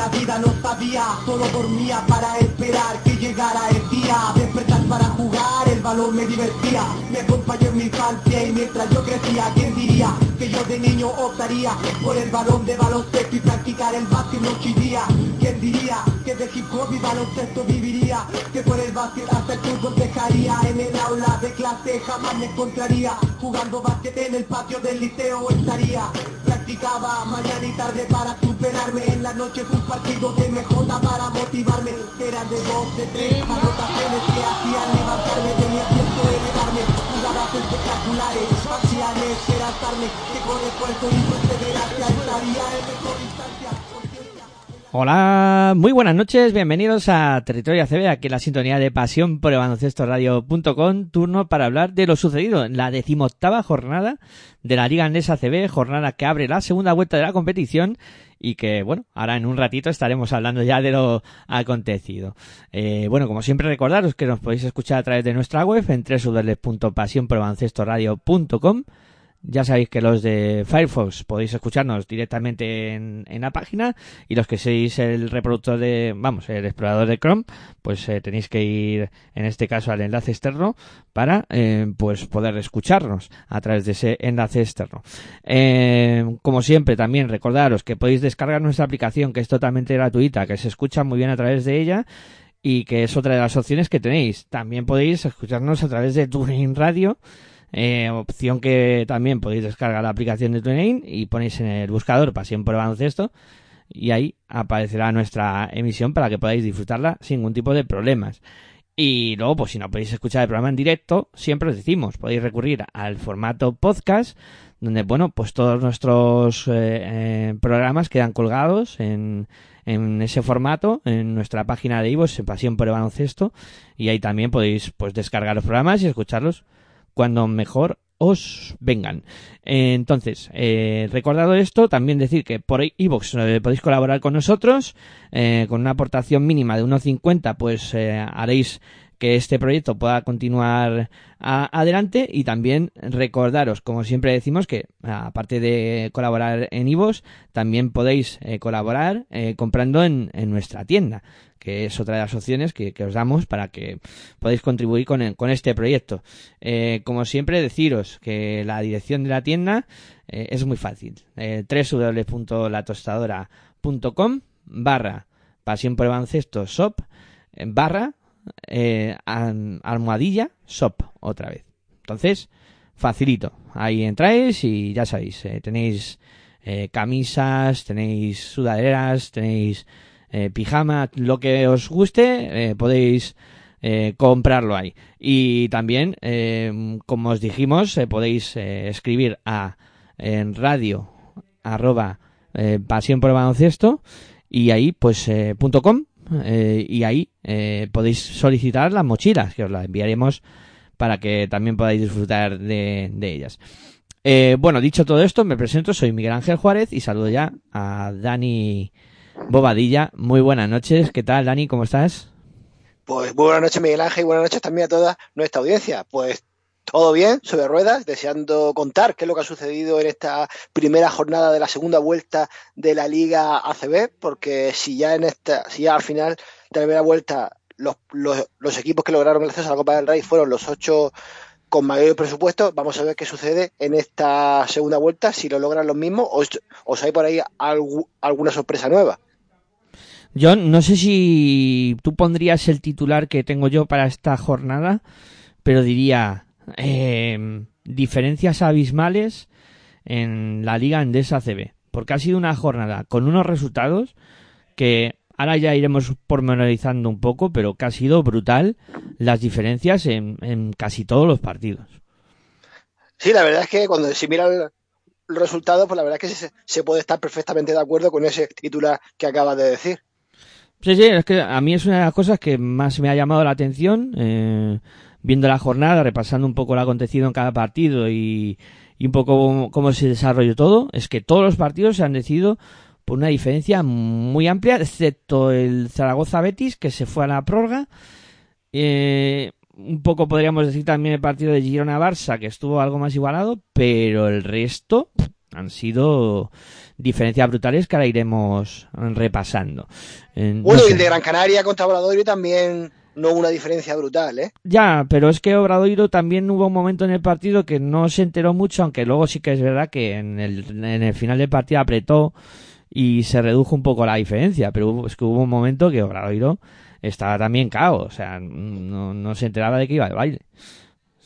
la vida no sabía, solo dormía para esperar que llegara el día. Despertar para jugar, el balón me divertía, me acompañó en mi infancia y mientras yo crecía, ¿quién diría que yo de niño optaría por el balón de baloncesto y practicar el básquet noche y día? ¿Quién diría que de hip hop y baloncesto viviría? Que por el básquet hasta el fútbol dejaría. En el aula de clase jamás me encontraría jugando básquet en el patio del liceo estaría. Practicaba mañana y tarde para superarme en la noche un partido de MJ para motivarme. Eran de dos, de tres anotaciones que hacían levantarme de mi asiento elevarme. Jugadas espectaculares faciales esperanzarme que con esfuerzo y perseverancia estaría en mejor instancia Hola, muy buenas noches, bienvenidos a Territorio ACB, aquí en la sintonía de Pasión por el radio.com, turno para hablar de lo sucedido en la decimoctava jornada de la Liga Andesa ACB, jornada que abre la segunda vuelta de la competición y que, bueno, ahora en un ratito estaremos hablando ya de lo acontecido. Eh, bueno, como siempre recordaros que nos podéis escuchar a través de nuestra web en www.pasionporbaloncestoradio.com ya sabéis que los de Firefox podéis escucharnos directamente en, la página y los que seáis el reproductor de, vamos, el explorador de Chrome, pues eh, tenéis que ir en este caso al enlace externo para eh, pues poder escucharnos a través de ese enlace externo. Eh, como siempre, también recordaros que podéis descargar nuestra aplicación que es totalmente gratuita, que se escucha muy bien a través de ella y que es otra de las opciones que tenéis. También podéis escucharnos a través de TuneIn Radio eh, opción que también podéis descargar la aplicación de TuneIn y ponéis en el buscador Pasión por el baloncesto y ahí aparecerá nuestra emisión para que podáis disfrutarla sin ningún tipo de problemas. Y luego, pues si no podéis escuchar el programa en directo, siempre os decimos, podéis recurrir al formato podcast, donde, bueno, pues todos nuestros eh, eh, programas quedan colgados en, en ese formato en nuestra página de Ivo, en Pasión por el Baloncesto, y ahí también podéis pues descargar los programas y escucharlos cuando mejor os vengan. entonces, eh, recordado esto, también decir que por iVoox eh, podéis colaborar con nosotros, eh, con una aportación mínima de 1,50, pues haréis que este proyecto pueda continuar adelante y también recordaros, como siempre decimos, que aparte de colaborar en iVoox, también podéis colaborar comprando en, nuestra tienda que es otra de las opciones que, os damos para que podáis contribuir con, con este proyecto. Eh, como siempre, deciros que la dirección de la tienda eh, es muy fácil. Eh, www.latostadora.com barra pasión por baloncesto shop eh, barra eh, almohadilla shop otra vez. Entonces, facilito. Ahí entráis y ya sabéis, tenéis camisas, tenéis sudaderas, tenéis eh, pijama, lo que os guste, eh, podéis eh, comprarlo ahí. Y también, como os dijimos, podéis escribir a en radio arroba pasión por baloncesto y ahí pues punto com y ahí podéis solicitar las mochilas que os las enviaremos para que también podáis disfrutar de, ellas. bueno, dicho todo esto, me presento, soy Miguel Ángel Juárez y saludo ya a Dani Bobadilla. Muy buenas noches. ¿Qué tal, Dani? ¿Cómo estás? Pues buenas noches, Miguel Ángel, y buenas noches también a toda nuestra audiencia. Pues todo bien, sobre ruedas, deseando contar qué es lo que ha sucedido en esta primera jornada de la segunda vuelta de la Liga ACB, porque si ya en esta, si ya al final de la primera vuelta los, los, equipos que lograron el acceso a la Copa del Rey fueron los ocho con mayor presupuesto, vamos a ver qué sucede en esta segunda vuelta, si lo logran los mismos o, o si hay por ahí alguna sorpresa nueva. Yo no sé si tú pondrías el titular que tengo yo para esta jornada, pero diría eh, diferencias abismales en la Liga Andesa CB, porque ha sido una jornada con unos resultados que ahora ya iremos pormenorizando un poco, pero que ha sido brutal las diferencias en, en casi todos los partidos. Sí, la verdad es que cuando se mira el, resultado, pues la verdad es que se, se, puede estar perfectamente de acuerdo con ese titular que acabas de decir. Sí, sí, es que a mí es una de las cosas que más me ha llamado la atención, eh, viendo la jornada, repasando un poco lo acontecido en cada partido y, y un poco cómo, se desarrolló todo, es que todos los partidos se han decidido por una diferencia muy amplia, excepto el Zaragoza Betis, que se fue a la prórroga. Eh, un poco podríamos decir también el partido de Girona Barça, que estuvo algo más igualado, pero el resto han sido diferencias brutales que ahora iremos repasando. Eh, bueno, y el de Gran Canaria contra Obradoiro también no una diferencia brutal, ¿eh? Ya, pero es que Obradoiro también hubo un momento en el partido que no se enteró mucho, aunque luego sí que es verdad que en el, en el final del partido apretó y se redujo un poco la diferencia, pero es que hubo un momento que Obradoiro estaba también cao, o sea, no, se enteraba de que iba al baile.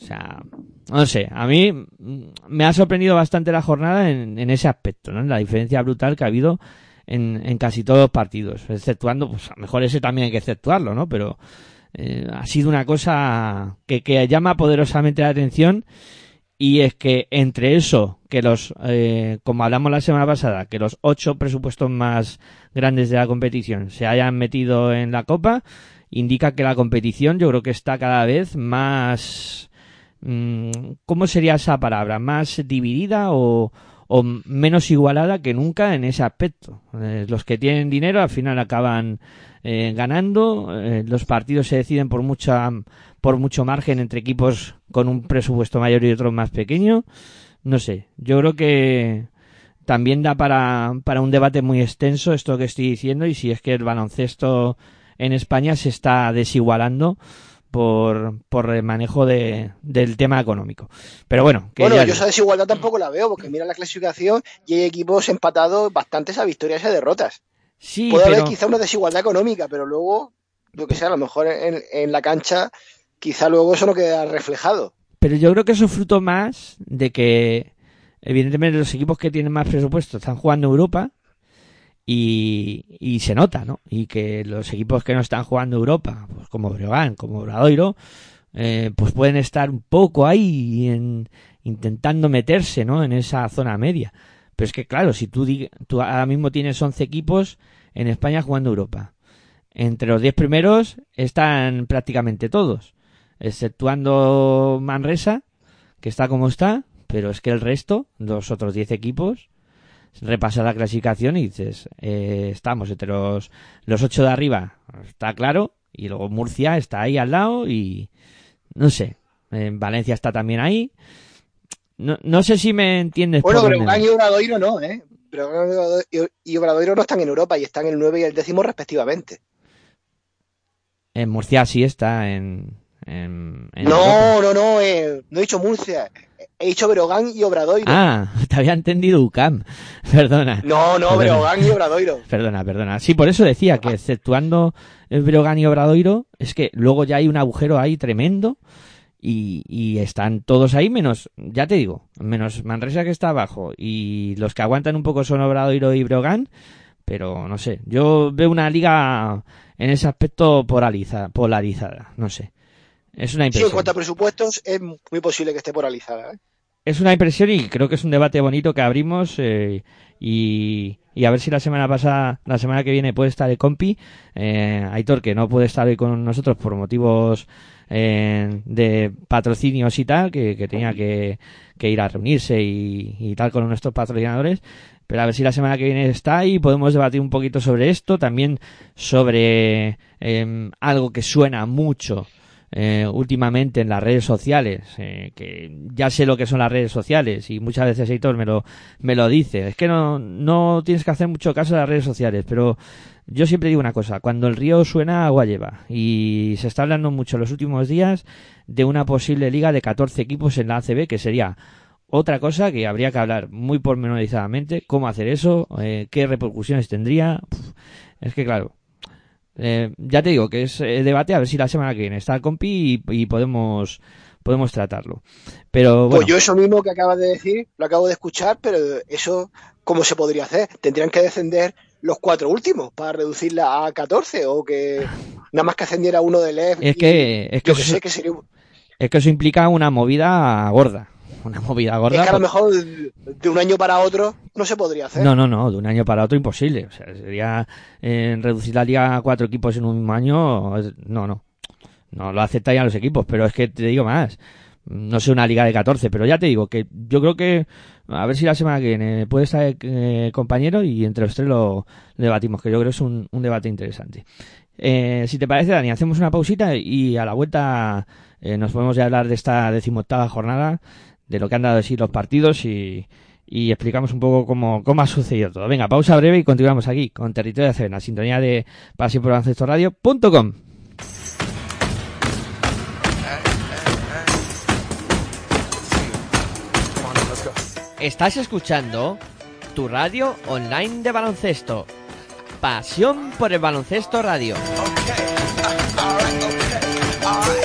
O sea, no sé, a mí me ha sorprendido bastante la jornada en, en ese aspecto, ¿no? La diferencia brutal que ha habido en, en casi todos los partidos, exceptuando, pues a lo mejor ese también hay que exceptuarlo, ¿no? Pero eh, ha sido una cosa que, que llama poderosamente la atención y es que entre eso, que los, eh, como hablamos la semana pasada, que los ocho presupuestos más grandes de la competición se hayan metido en la copa, indica que la competición yo creo que está cada vez más Mm, ¿cómo sería esa palabra? ¿Más dividida o, menos igualada que nunca en ese aspecto? Eh, los que tienen dinero al final acaban eh, ganando, eh, los partidos se deciden por mucha por mucho margen entre equipos con un presupuesto mayor y otro más pequeño. No sé, yo creo que también da para, para un debate muy extenso esto que estoy diciendo y si es que el baloncesto en España se está desigualando por, por el manejo de, del tema económico. Pero bueno, que bueno, yo esa desigualdad tampoco la veo, porque mira la clasificación y hay equipos empatados bastantes a victorias y a derrotas. Sí, Puede haber quizá una desigualdad económica, pero luego, lo que sea, a lo mejor en, en la cancha, quizá luego eso no queda reflejado. Pero yo creo que eso es fruto más de que, evidentemente, los equipos que tienen más presupuesto están jugando Europa y, y, se nota, ¿no? Y que los equipos que no están jugando Europa, pues como Breogán, como Bradoiro, eh, pues pueden estar un poco ahí en, intentando meterse, ¿no? En esa zona media. Pero es que claro, si tú, tú ahora mismo tienes 11 equipos en España jugando Europa. Entre los 10 primeros están prácticamente todos, exceptuando Manresa, que está como está, pero es que el resto, los otros 10 equipos, repasas la clasificación y dices, eh, estamos entre los, los ocho de arriba, está claro, y luego Murcia está ahí al lado y no sé, en Valencia está también ahí. No, no sé si me entiendes. Bueno, pero y Obradoiro no, ¿eh? Pero y Obradoiro no están en Europa y están en el 9 y el décimo respectivamente. En Murcia sí está en... en, no, no, no, eh, no he dicho Murcia. He dicho Breogán y Obradoiro. Ah, te había entendido UCAM. Perdona. No, no, Breogán y Obradoiro. Perdona, perdona. Sí, por eso decía que exceptuando Breogán y Obradoiro, es que luego ya hay un agujero ahí tremendo y, y están todos ahí menos, ya te digo, menos Manresa que está abajo y los que aguantan un poco son Obradoiro y Breogán, pero no sé, yo veo una liga en ese aspecto polarizada, polarizada no sé. Es una impresión. Sí, en cuanto a presupuestos, es muy posible que esté poralizada. ¿eh? Es una impresión y creo que es un debate bonito que abrimos eh, y, y, a ver si la semana pasada, la semana que viene puede estar el compi. Eh, Aitor, que no puede estar hoy con nosotros por motivos eh, de patrocinios y tal, que, tenía que, que, ir a reunirse y, y tal con nuestros patrocinadores pero a ver si la semana que viene está ahí podemos debatir un poquito sobre esto, también sobre eh, algo que suena mucho eh, últimamente en las redes sociales, eh, que ya sé lo que son las redes sociales y muchas veces Heitor me lo, me lo dice, es que no, no tienes que hacer mucho caso de las redes sociales, pero yo siempre digo una cosa, cuando el río suena agua lleva y se está hablando mucho en los últimos días de una posible liga de 14 equipos en la ACB que sería otra cosa que habría que hablar muy pormenorizadamente, cómo hacer eso, eh, qué repercusiones tendría. es que claro, eh, ya te digo que es el debate a ver si la semana que viene está el compi y, podemos podemos tratarlo. Pero Pues yo eso mismo que acabas de decir, lo acabo de escuchar, pero eso, ¿cómo se podría hacer? ¿Tendrían que descender los cuatro últimos para reducirla a 14 o que nada más que ascendiera uno de LEF? Es que, es que, eso, es que eso implica una movida gorda una movida gorda. Es que a lo mejor de un año para otro no se podría hacer. No, no, no, de un año para otro imposible. O sea, sería eh, reducir la liga a cuatro equipos en un mismo año. No, no. No lo aceptarían los equipos, pero es que te digo más. No sé una liga de 14, pero ya te digo que yo creo que a ver si la semana que viene puede estar eh, compañero y entre los tres lo debatimos, que yo creo que es un, un debate interesante. Eh, si te parece, Dani, hacemos una pausita y a la vuelta eh, nos podemos ya hablar de esta decimoctava jornada de lo que han dado de los partidos y, y explicamos un poco cómo, cómo ha sucedido todo. Venga, pausa breve y continuamos aquí con Territorio de la sintonía de Pasión por Radio.com. Estás escuchando tu radio online de baloncesto. Pasión por el baloncesto radio.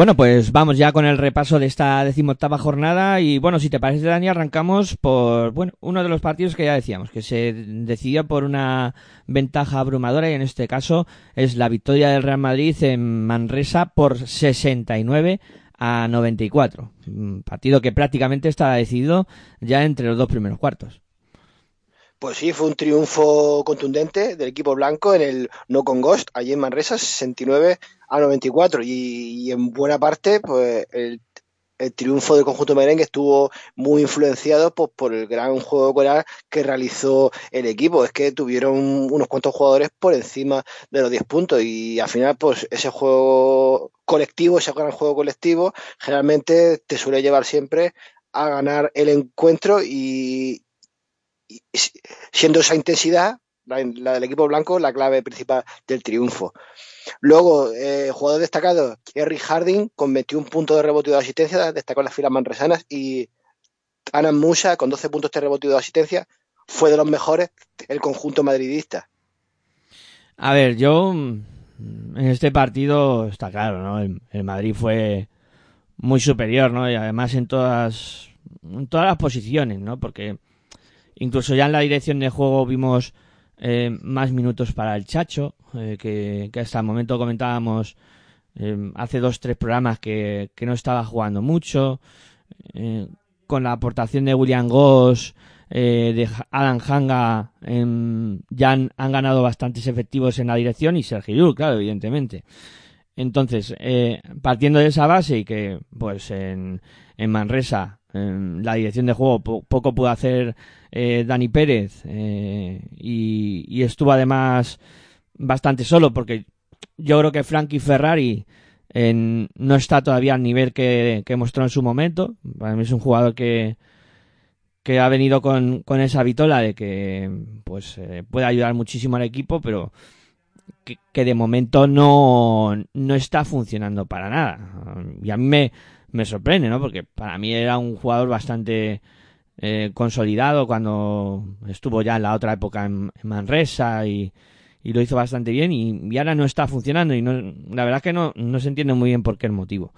Bueno, pues vamos ya con el repaso de esta decimoctava jornada y bueno, si te parece Dani, arrancamos por bueno, uno de los partidos que ya decíamos, que se decidió por una ventaja abrumadora y en este caso es la victoria del Real Madrid en Manresa por 69 a 94. Un partido que prácticamente estaba decidido ya entre los dos primeros cuartos. Pues sí, fue un triunfo contundente del equipo blanco en el No Con Ghost, allí en Manresa, 69 a 94. Y, y en buena parte, pues el, triunfo del conjunto merengue estuvo muy influenciado pues, por el gran juego coral que realizó el equipo. Es que tuvieron unos cuantos jugadores por encima de los 10 puntos y al final, pues ese juego colectivo, ese gran juego colectivo, generalmente te suele llevar siempre a ganar el encuentro y, siendo esa intensidad, la, del equipo blanco, la clave principal del triunfo. Luego, eh, jugador destacado, Eric Harding, con 21 puntos de rebote de asistencia, destacó en las filas manresanas, y Anan Musa, con 12 puntos de rebote de asistencia, fue de los mejores el conjunto madridista. A ver, yo en este partido está claro, ¿no? El, el Madrid fue muy superior, ¿no? Y además en todas, en todas las posiciones, ¿no? Porque Incluso ya en la dirección de juego vimos eh, más minutos para el Chacho, eh, que, hasta el momento comentábamos eh, hace dos tres programas que, que, no estaba jugando mucho. con la aportación de William Goss, de Alan Hanga, em, ya han, ganado bastantes efectivos en la dirección y Sergio Llull, claro, evidentemente. Entonces, partiendo de esa base y que, pues, en, en Manresa, la dirección de juego poco pudo hacer eh, Dani Pérez y, y estuvo además bastante solo porque yo creo que Frankie Ferrari no está todavía al nivel que, mostró en su momento. Para mí es un jugador que, que ha venido con, con esa vitola de que pues eh, puede ayudar muchísimo al equipo, pero que, de momento no, no está funcionando para nada. Y a mí me, me sorprende, ¿no? Porque para mí era un jugador bastante eh, consolidado cuando estuvo ya en la otra época en Manresa y, lo hizo bastante bien y, ahora no está funcionando y no, la verdad es que no, se entiende muy bien por qué el motivo.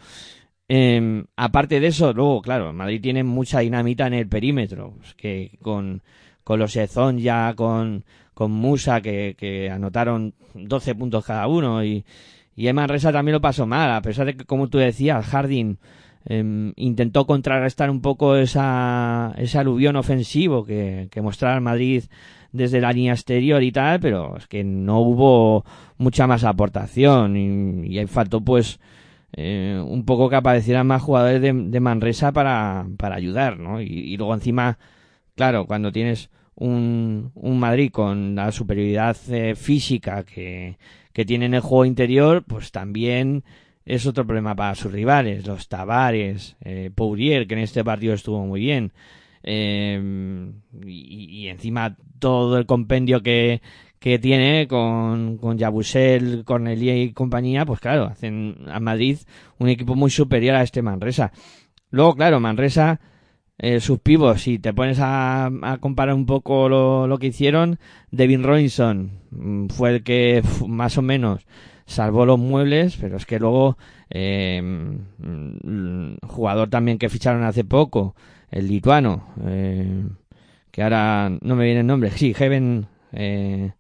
Em, aparte de eso, luego, claro, Madrid tiene mucha dinamita en el perímetro, pues, que con, con los Ezón ya, con, con Musa, que, anotaron 12 puntos cada uno y, y Emma Resa también lo pasó mal, a pesar de que, como tú decías, Harding em, intentó contrarrestar un poco esa, ese aluvión ofensivo que, que mostraba el Madrid desde la línea exterior y tal, pero es que no hubo mucha más aportación y, y faltó pues eh, un poco que aparecieran más jugadores de, Manresa para, para ayudar, ¿no? Y, luego encima, claro, cuando tienes un, un Madrid con la superioridad eh, física que, que tiene en el juego interior, pues también es otro problema para sus rivales, los Tavares, eh, Pourier, que en este partido estuvo muy bien, eh, y, encima todo el compendio que, que tiene con, con Yabusel, Cornelia y compañía, pues claro, hacen a Madrid un equipo muy superior a este Manresa. Luego, claro, Manresa, eh, sus pivos, si te pones a, a comparar un poco lo, lo, que hicieron, Devin Robinson mm, fue el que más o menos salvó los muebles, pero es que luego, eh, mm, jugador también que ficharon hace poco, el lituano, eh, que ahora no me viene el nombre, sí, Heaven, eh,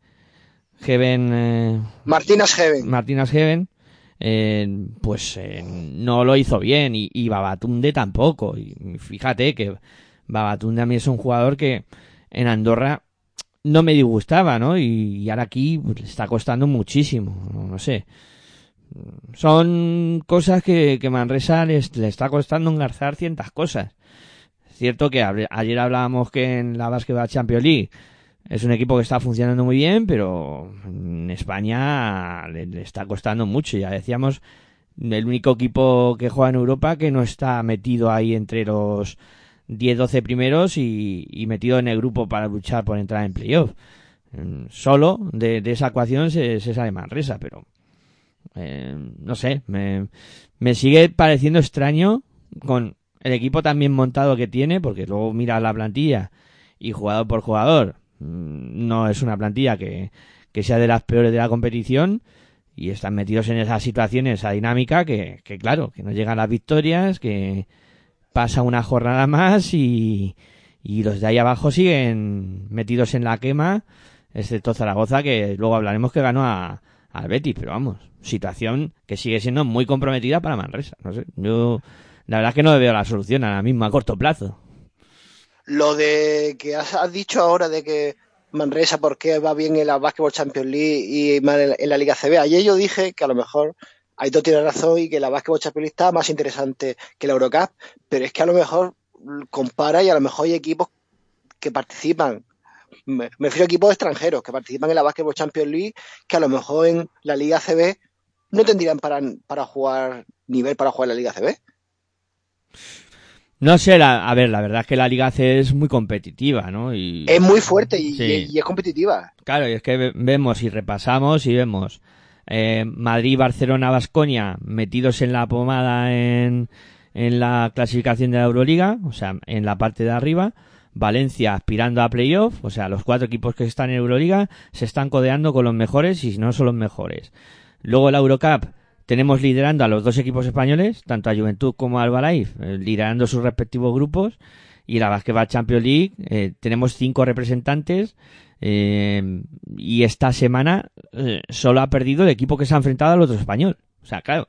Heaven... Eh, Martínez Heaven. Martínez Heaven, eh, pues eh, no lo hizo bien y, y, Babatunde tampoco. Y fíjate que Babatunde a mí es un jugador que en Andorra no me disgustaba, ¿no? Y, ahora aquí pues, le está costando muchísimo, no, sé. Son cosas que, que Manresa le está costando engarzar ciertas cosas cierto que ayer hablábamos que en la Basketball Champions League es un equipo que está funcionando muy bien, pero en España le, está costando mucho. Ya decíamos, el único equipo que juega en Europa que no está metido ahí entre los 10-12 primeros y, metido en el grupo para luchar por entrar en playoff. Mm, solo de, esa ecuación se, sale Manresa, pero eh, no sé, me, me sigue pareciendo extraño con el equipo también montado que tiene, porque luego mira la plantilla y jugador por jugador, mm, no es una plantilla que, que sea de las peores de la competición y están metidos en esas situaciones, esa dinámica que, que claro, que no llegan las victorias, que pasa una jornada más y, y los de ahí abajo siguen metidos en la quema, excepto Zaragoza, que luego hablaremos que ganó a, al Betis, pero vamos, situación que sigue siendo muy comprometida para Manresa. No sé, yo la verdad es que no veo la solución ahora mismo a corto plazo. Lo de que has, dicho ahora de que Manresa, ¿por qué va bien en la Basketball Champions League y mal en la Liga CB? Ayer yo dije que a lo mejor Aito tiene razón y que la Basketball Champions League está más interesante que la Eurocup, pero es que a lo mejor compara y a lo mejor hay equipos que participan me, refiero a equipos extranjeros que participan en la Basketball Champions League que a lo mejor en la Liga CB no tendrían para, para jugar nivel para jugar en la Liga CB. No sé, a ver, la verdad es que la Liga C es muy competitiva, ¿no? Y, es muy fuerte y, es competitiva. Claro, y es que vemos y repasamos y vemos eh, Madrid, Barcelona, Vasconia metidos en la pomada en, en la clasificación de la Euroliga, o sea, en la parte de arriba. Valencia aspirando a playoff, o sea, los cuatro equipos que están en Euroliga se están codeando con los mejores y no son los mejores. Luego la Eurocup tenemos liderando a los dos equipos españoles, tanto a Juventud como a Albalaif, eh, liderando sus respectivos grupos. Y la Basketball Champions League eh, tenemos cinco representantes. Eh, y esta semana solo ha perdido el equipo que se ha enfrentado al otro español. O sea, claro,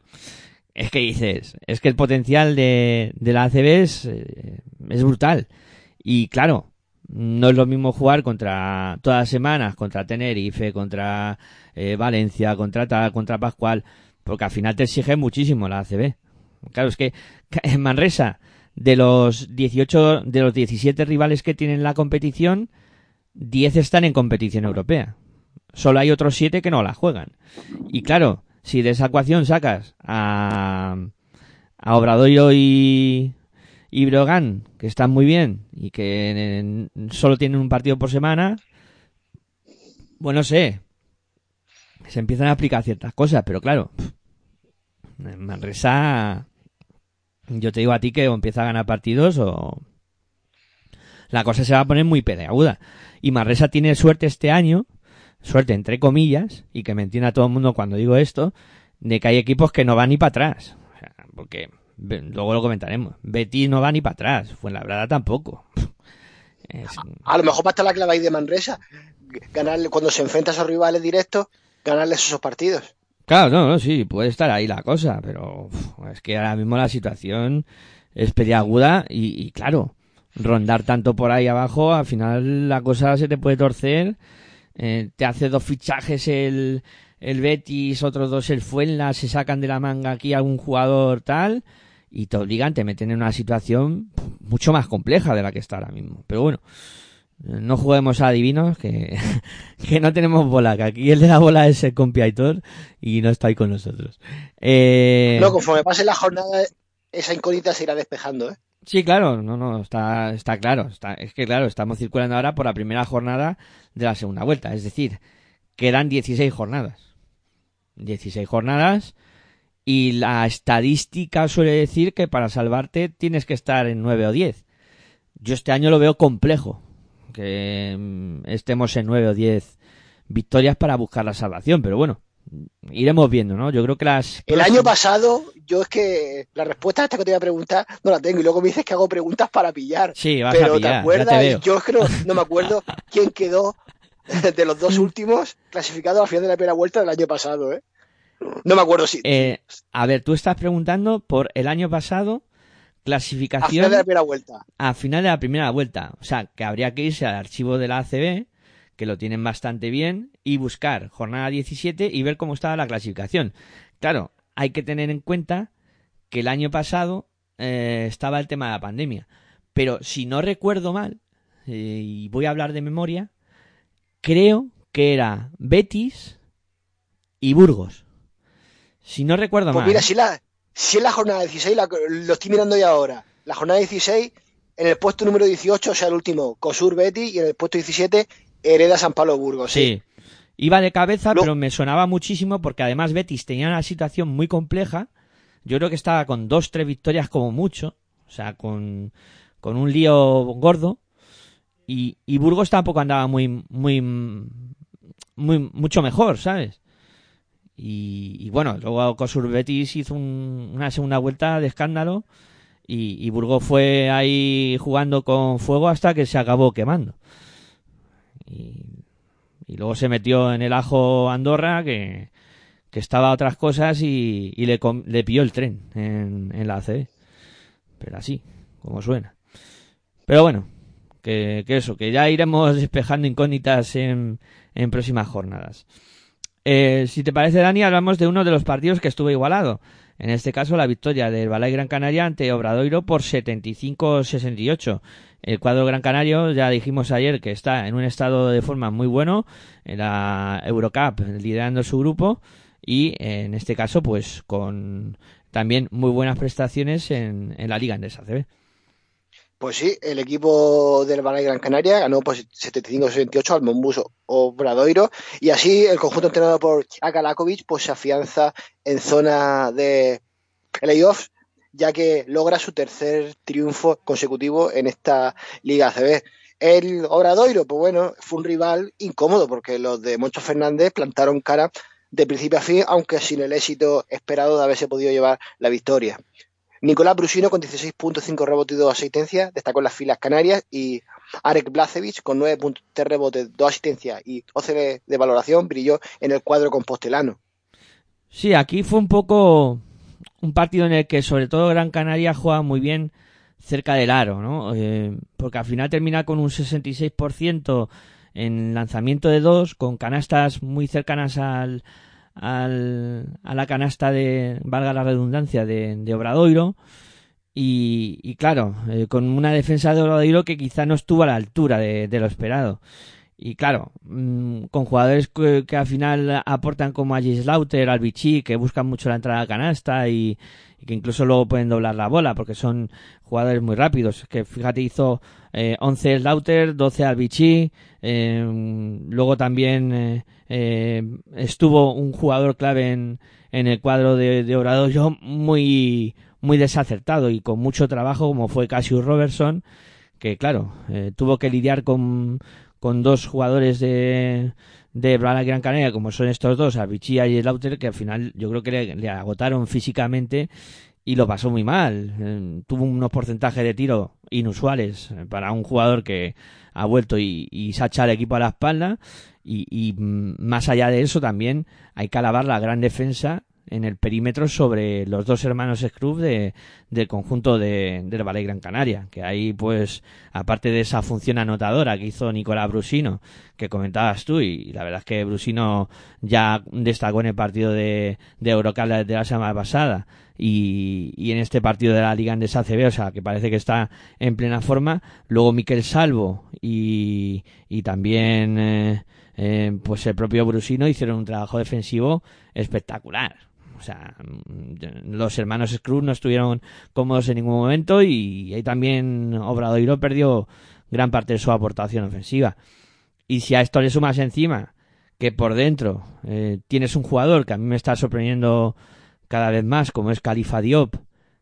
es que dices, es que el potencial de, de la ACB es, eh, es brutal. Y claro, no es lo mismo jugar contra todas las semanas, contra Tenerife, contra eh, Valencia, contra tal, contra Pascual, porque al final te exige muchísimo la ACB. Claro, es que en Manresa, de los 18, de los 17 rivales que tienen la competición, 10 están en competición europea. Solo hay otros 7 que no la juegan. Y claro, si de esa ecuación sacas a, a Obradoiro y, y Brogan, que están muy bien y que solo tienen un partido por semana, bueno, sé, se empiezan a aplicar ciertas cosas, pero claro, Manresa, yo te digo a ti que o empieza a ganar partidos o la cosa se va a poner muy peleaguda. Y Manresa tiene suerte este año suerte entre comillas, y que me entienda todo el mundo cuando digo esto, de que hay equipos que no van ni para atrás. O sea, porque luego lo comentaremos. Betty no va ni para atrás, Fuenlabrada tampoco. A, lo mejor va a la clave ahí de Manresa. Ganarle, cuando se enfrenta a esos rivales directos, ganarles esos partidos. Claro, no, no, sí, puede estar ahí la cosa, pero es que ahora mismo la situación es peliaguda y, y claro, rondar tanto por ahí abajo, al final la cosa se te puede torcer eh, te hace dos fichajes el, el Betis, otros dos el Fuenla, se sacan de la manga aquí a un jugador tal y te obligan, te meten en una situación mucho más compleja de la que está ahora mismo. Pero bueno, no juguemos a adivinos, que, que no tenemos bola, que aquí el de la bola es el compiaitor y no está ahí con nosotros. Eh... No, conforme pase la jornada, esa incógnita se irá despejando, ¿eh? Sí, claro, no, no, está, está claro. Está, es que claro, estamos circulando ahora por la primera jornada de la segunda vuelta. Es decir, quedan 16 jornadas. 16 jornadas y la estadística suele decir que para salvarte tienes que estar en 9 o 10. Yo este año lo veo complejo, que mm, estemos en 9 o 10 victorias para buscar la salvación, pero bueno, iremos viendo, ¿no? Yo creo que las... El año pasado, yo es que la respuesta a esta que te voy a preguntar no la tengo y luego me dices que hago preguntas para pillar. Sí, vas Pero a pillar, ¿te acuerdas? yo creo, no me acuerdo quién quedó de los dos últimos clasificados al final de la primera vuelta del año pasado, ¿eh? No me acuerdo si... Eh, a ver, tú estás preguntando por el año pasado clasificación... A final de la primera vuelta. A final de la primera vuelta. O sea, que habría que irse al archivo de la ACB que lo tienen bastante bien, y buscar jornada 17 y ver cómo estaba la clasificación. Claro, hay que tener en cuenta que el año pasado eh, estaba el tema de la pandemia. Pero si no recuerdo mal, eh, y voy a hablar de memoria, creo que era Betis y Burgos. Si no recuerdo pues mal. Mira, si, la, si es la jornada 16, lo estoy mirando ya ahora. La jornada 16, en el puesto número 18, o sea, el último, Cosur Betis, y en el puesto 17, Hereda San Pablo Burgos. Sí. Iba de cabeza, pero me sonaba muchísimo porque además Betis tenía una situación muy compleja. Yo creo que estaba con dos, tres victorias como mucho. O sea, con, con un lío gordo. Y, y Burgos tampoco andaba muy, muy, muy, mucho mejor, ¿sabes? Y, bueno, luego Cosur Betis hizo una segunda vuelta de escándalo. Y, y Burgos fue ahí jugando con fuego hasta que se acabó quemando. Y, luego se metió en el ajo Andorra, que, que estaba otras cosas y, le, le pilló el tren en, la ACB. Pero así, como suena. Pero bueno, que, que, eso, que ya iremos despejando incógnitas en, en próximas jornadas. Eh, si te parece, Dani, hablamos de uno de los partidos que estuvo igualado. En este caso, la victoria del Balay Gran Canaria ante Obradoiro por 75-68. El cuadro Gran Canario, ya dijimos ayer que está en un estado de forma muy bueno en la Eurocup, liderando su grupo y en este caso, pues con también muy buenas prestaciones en, en la Liga Andesa CB. Pues sí, el equipo del Balay Gran Canaria ganó pues 75-68 al Mombus Obradoiro y así el conjunto entrenado por Akalakovic pues se afianza en zona de playoffs ya que logra su tercer triunfo consecutivo en esta Liga ACB. El Obradoiro, pues bueno, fue un rival incómodo porque los de Moncho Fernández plantaron cara de principio a fin, aunque sin el éxito esperado de haberse podido llevar la victoria. Nicolás Brusino con 16.5 rebotes y 2 asistencias, destacó en las filas canarias y Arek Blazevich con 9.3 rebotes, 2 asistencias y 11 de valoración brilló en el cuadro compostelano. Sí, aquí fue un poco un partido en el que sobre todo Gran Canaria juega muy bien cerca del aro, ¿no? Eh, porque al final termina con un 66% en lanzamiento de dos, con canastas muy cercanas al, al, a la canasta de, valga la redundancia, de, de Obradoiro. Y, y claro, eh, con una defensa de Obradoiro que quizá no estuvo a la altura de, de lo esperado. Y claro, mm, con jugadores que, al final aportan como a Gislaughter, al Vichy, que buscan mucho la entrada a canasta y, que incluso luego pueden doblar la bola porque son jugadores muy rápidos. Que fíjate, hizo eh, 11 Slaughter, 12 al Vichy, eh, luego también eh, eh, estuvo un jugador clave en, en el cuadro de, de Obradoiro muy, muy desacertado y con mucho trabajo como fue Cassius Robertson que claro, eh, tuvo que lidiar con, con dos jugadores de, de Gran Canaria, como son estos dos, Abichia y Lauter, que al final yo creo que le, agotaron físicamente y lo pasó muy mal. Eh, tuvo unos porcentajes de tiro inusuales para un jugador que ha vuelto y, y se ha echado el equipo a la espalda. Y, y, más allá de eso también hay que alabar la gran defensa en el perímetro sobre los dos hermanos Scrub de, del conjunto de, del Ballet Gran Canaria, que ahí pues aparte de esa función anotadora que hizo Nicolás Brusino, que comentabas tú, y la verdad es que Brusino ya destacó en el partido de, de Eurocup de la semana pasada, y, y, en este partido de la Liga Andesa ACB, o sea, que parece que está en plena forma. Luego Miquel Salvo y, y también eh, eh, pues el propio Brusino hicieron un trabajo defensivo espectacular. O sea, los hermanos Scrooge no estuvieron cómodos en ningún momento y ahí también Obradoiro perdió gran parte de su aportación ofensiva. Y si a esto le sumas encima que por dentro eh, tienes un jugador que a mí me está sorprendiendo cada vez más, como es Califa Diop,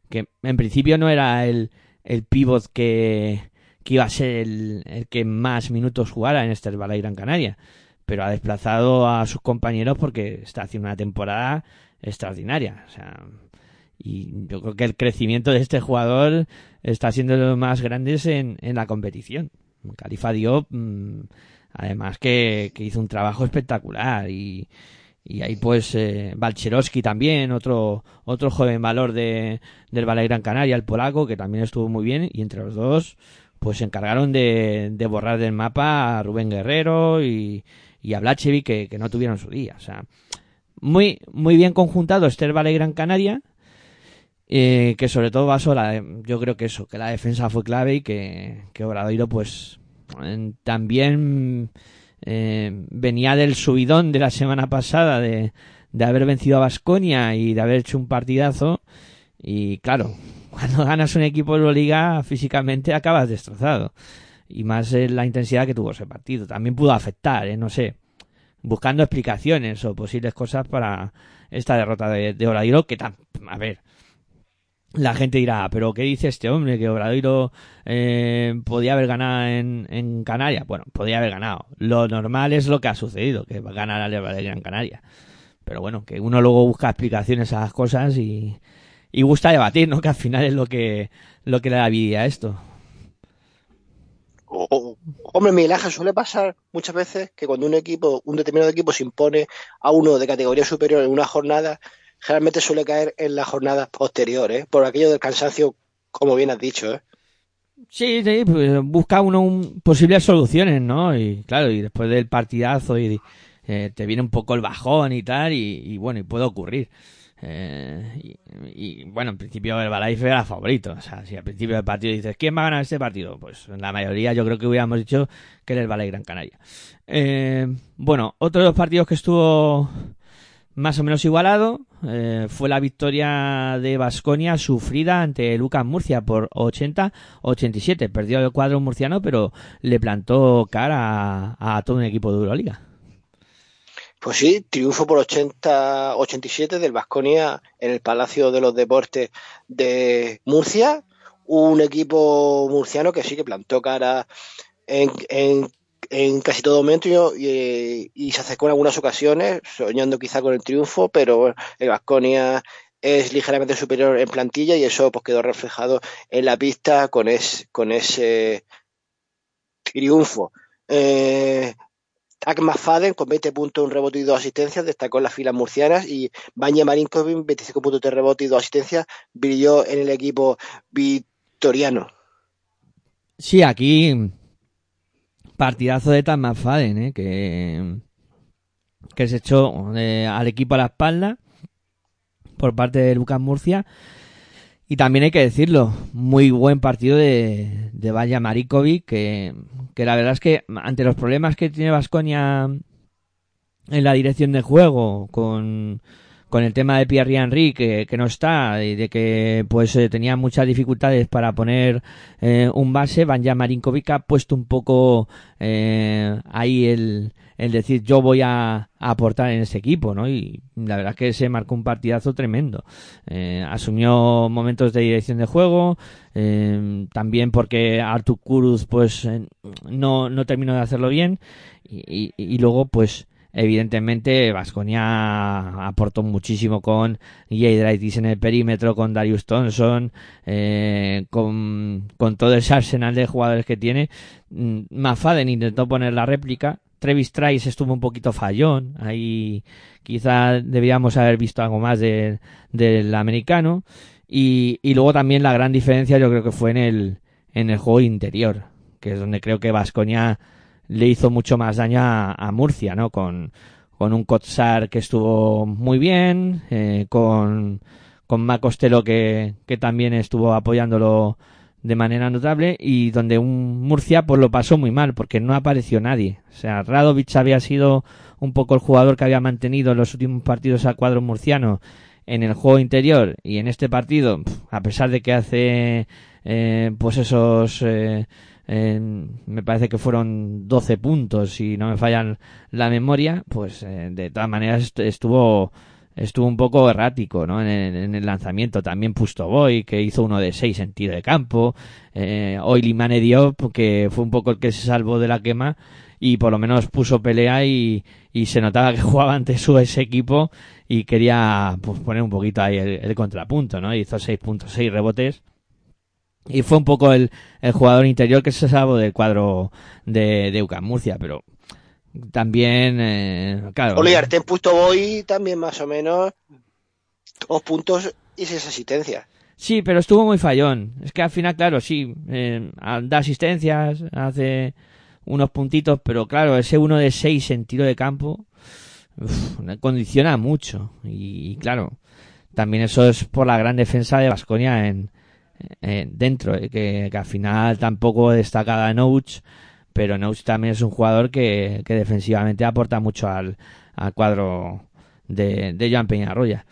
que en principio no era el, el pivot que, que iba a ser el, el, que más minutos jugara en este Balay Gran Canaria, pero ha desplazado a sus compañeros porque está haciendo una temporada extraordinaria. O sea, y yo creo que el crecimiento de este jugador está siendo de los más grandes en, en la competición. Califa Diop, mmm, además que, que, hizo un trabajo espectacular y, y ahí pues eh, también, otro, otro joven valor de, del Ballet Gran Canaria, el polaco, que también estuvo muy bien y entre los dos pues se encargaron de, de borrar del mapa a Rubén Guerrero y, y a Blachevic que, que no tuvieron su día. O sea, muy, muy bien conjuntado este Ballet Gran Canaria, eh, que sobre todo basó la, yo creo que eso, que la defensa fue clave y que, que Obradoiro pues también eh, venía del subidón de la semana pasada de, de haber vencido a Basconia y de haber hecho un partidazo y claro, cuando ganas un equipo de Euroliga físicamente acabas destrozado y más la intensidad que tuvo ese partido. También pudo afectar, ¿eh? no sé, buscando explicaciones o posibles cosas para esta derrota de, de que tan, a ver, la gente dirá, pero ¿qué dice este hombre? Que Obradoiro eh, podía haber ganado en, Canarias. Bueno, podía haber ganado. Lo normal es lo que ha sucedido, que va a ganar al Gran Canaria. Pero bueno, que uno luego busca explicaciones a las cosas y, y gusta debatir, ¿no? Que al final es lo que, lo que le da vida a esto. Oh, hombre, Miguel Ángel suele pasar muchas veces que cuando un equipo, un determinado equipo se impone a uno de categoría superior en una jornada, generalmente suele caer en las jornadas posteriores, ¿eh? por aquello del cansancio, como bien has dicho. ¿eh? Sí, pues busca uno un, posibles soluciones, ¿no? Y claro, y después del partidazo y eh, te viene un poco el bajón y tal, y bueno, y puede ocurrir. Eh, y, bueno, en principio el Balaife era favorito. O sea, si al principio del partido dices, ¿quién va a ganar este partido? Pues la mayoría yo creo que hubiéramos dicho que era el Balai Gran Canaria. Eh, bueno, otro de los partidos que estuvo más o menos igualado eh, fue la victoria de Basconia sufrida ante Lucas Murcia por 80-87. Perdió el cuadro murciano, pero le plantó cara a todo un equipo de Euroliga. Pues sí, triunfo por 80-87 del Vasconia en el Palacio de los Deportes de Murcia. Un equipo murciano que sí que plantó cara en, casi todo momento y, y, se acercó en algunas ocasiones, soñando quizá con el triunfo, pero el Vasconia es ligeramente superior en plantilla y eso pues quedó reflejado en la pista con, es, con ese triunfo. Eh, Tak McFadden con 20 puntos, un rebote y dos asistencias, destacó en las filas murcianas y Banja Marinkovic, 25 puntos de rebote y dos asistencias, brilló en el equipo victoriano. Sí, aquí partidazo de Tak McFadden, ¿eh? que, que se echó eh, al equipo a la espalda por parte de Lucas Murcia. Y también hay que decirlo, muy buen partido de, de Vaya que, la verdad es que ante los problemas que tiene Vasconia en la dirección de juego, con, con el tema de Pierre Henry que, que no está y de que pues eh, tenía muchas dificultades para poner eh, un base, Vanja Marinkovic ha puesto un poco eh, ahí el, el decir yo voy a, aportar en ese equipo, ¿no? Y la verdad es que se marcó un partidazo tremendo. Eh, asumió momentos de dirección de juego, eh, también porque Artur Kuruz pues eh, no, no terminó de hacerlo bien y, y, luego pues evidentemente Vasconia aportó muchísimo con Draitis en el perímetro, con Darius Thompson, eh, con, con todo ese arsenal de jugadores que tiene. Mm, Mafaden intentó poner la réplica, Trevis Trice estuvo un poquito fallón, ahí quizá debíamos haber visto algo más de, del americano. Y, y luego también la gran diferencia yo creo que fue en el, en el juego interior, que es donde creo que Vasconia le hizo mucho más daño a, a Murcia, ¿no? Con, con un Kotsar que estuvo muy bien, eh, con, con Macostelo que, que también estuvo apoyándolo de manera notable y donde un Murcia pues lo pasó muy mal porque no apareció nadie. O sea, Radovic había sido un poco el jugador que había mantenido en los últimos partidos al cuadro murciano en el juego interior y en este partido, a pesar de que hace eh, pues esos eh, eh, me parece que fueron 12 puntos si no me fallan la memoria, pues eh, de todas maneras estuvo estuvo un poco errático ¿no? en, el, en el lanzamiento. También Pusto Boy, que hizo uno de 6 en tiro de campo. Eh, Oilimane Diop, que fue un poco el que se salvó de la quema y por lo menos puso pelea y, y se notaba que jugaba ante su ese equipo y quería pues, poner un poquito ahí el, contrapunto, ¿no? Hizo 6.6 rebotes y fue un poco el, el jugador interior que se salvó del cuadro de, de Murcia, pero también, eh, claro. Oligarte en Pusto Boy también más o menos dos puntos y seis asistencias. Sí, pero estuvo muy fallón. Es que al final, claro, sí, eh, da asistencias, hace unos puntitos, pero claro, ese uno de seis en tiro de campo uf, condiciona mucho. Y, y, claro, también eso es por la gran defensa de Vasconia en, eh, dentro, eh, que, que, al final tampoco destacada Nouch, pero Nouch también es un jugador que, que defensivamente aporta mucho al, al cuadro de, de Joan Peñarroya.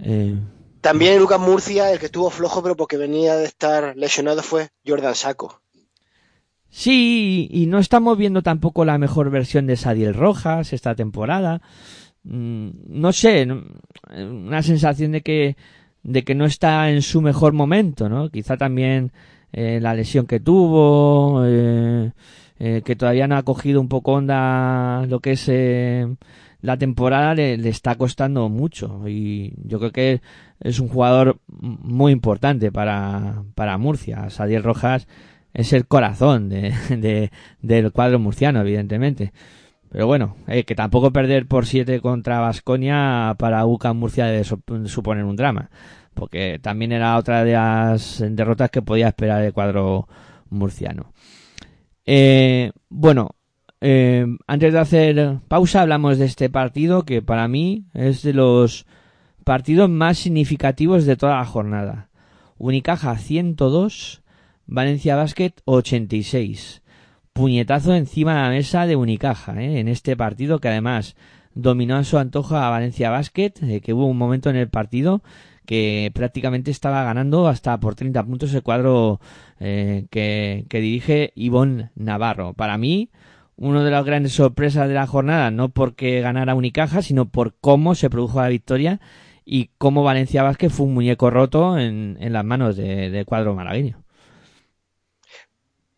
Eh, también Lucas Murcia, el que estuvo flojo, pero porque venía de estar lesionado, fue Jordan Saco. Sí, y no estamos viendo tampoco la mejor versión de Sadiel Rojas esta temporada. Mm, no sé, una sensación de que de que no está en su mejor momento, ¿no? Quizá también eh, la lesión que tuvo, eh, eh, que todavía no ha cogido un poco onda lo que es eh, la temporada, le, está costando mucho. Y yo creo que es un jugador muy importante para, para Murcia. Sadiel Rojas es el corazón de, de, del cuadro murciano, evidentemente. Pero bueno, eh, que tampoco perder por 7 contra Vasconia para UCAM Murcia debe suponer un drama. Porque también era otra de las derrotas que podía esperar el cuadro murciano. Eh, bueno, eh, antes de hacer pausa hablamos de este partido que para mí es de los partidos más significativos de toda la jornada. Unicaja 102, Valencia Basket 86 puñetazo encima de la mesa de Unicaja ¿eh? en este partido que además dominó a su antojo a Valencia Basket, eh, que hubo un momento en el partido que prácticamente estaba ganando hasta por 30 puntos el cuadro eh, que, dirige Ivonne Navarro. Para mí, una de las grandes sorpresas de la jornada, no porque ganara Unicaja, sino por cómo se produjo la victoria y cómo Valencia Basket fue un muñeco roto en, en las manos del de cuadro malagueño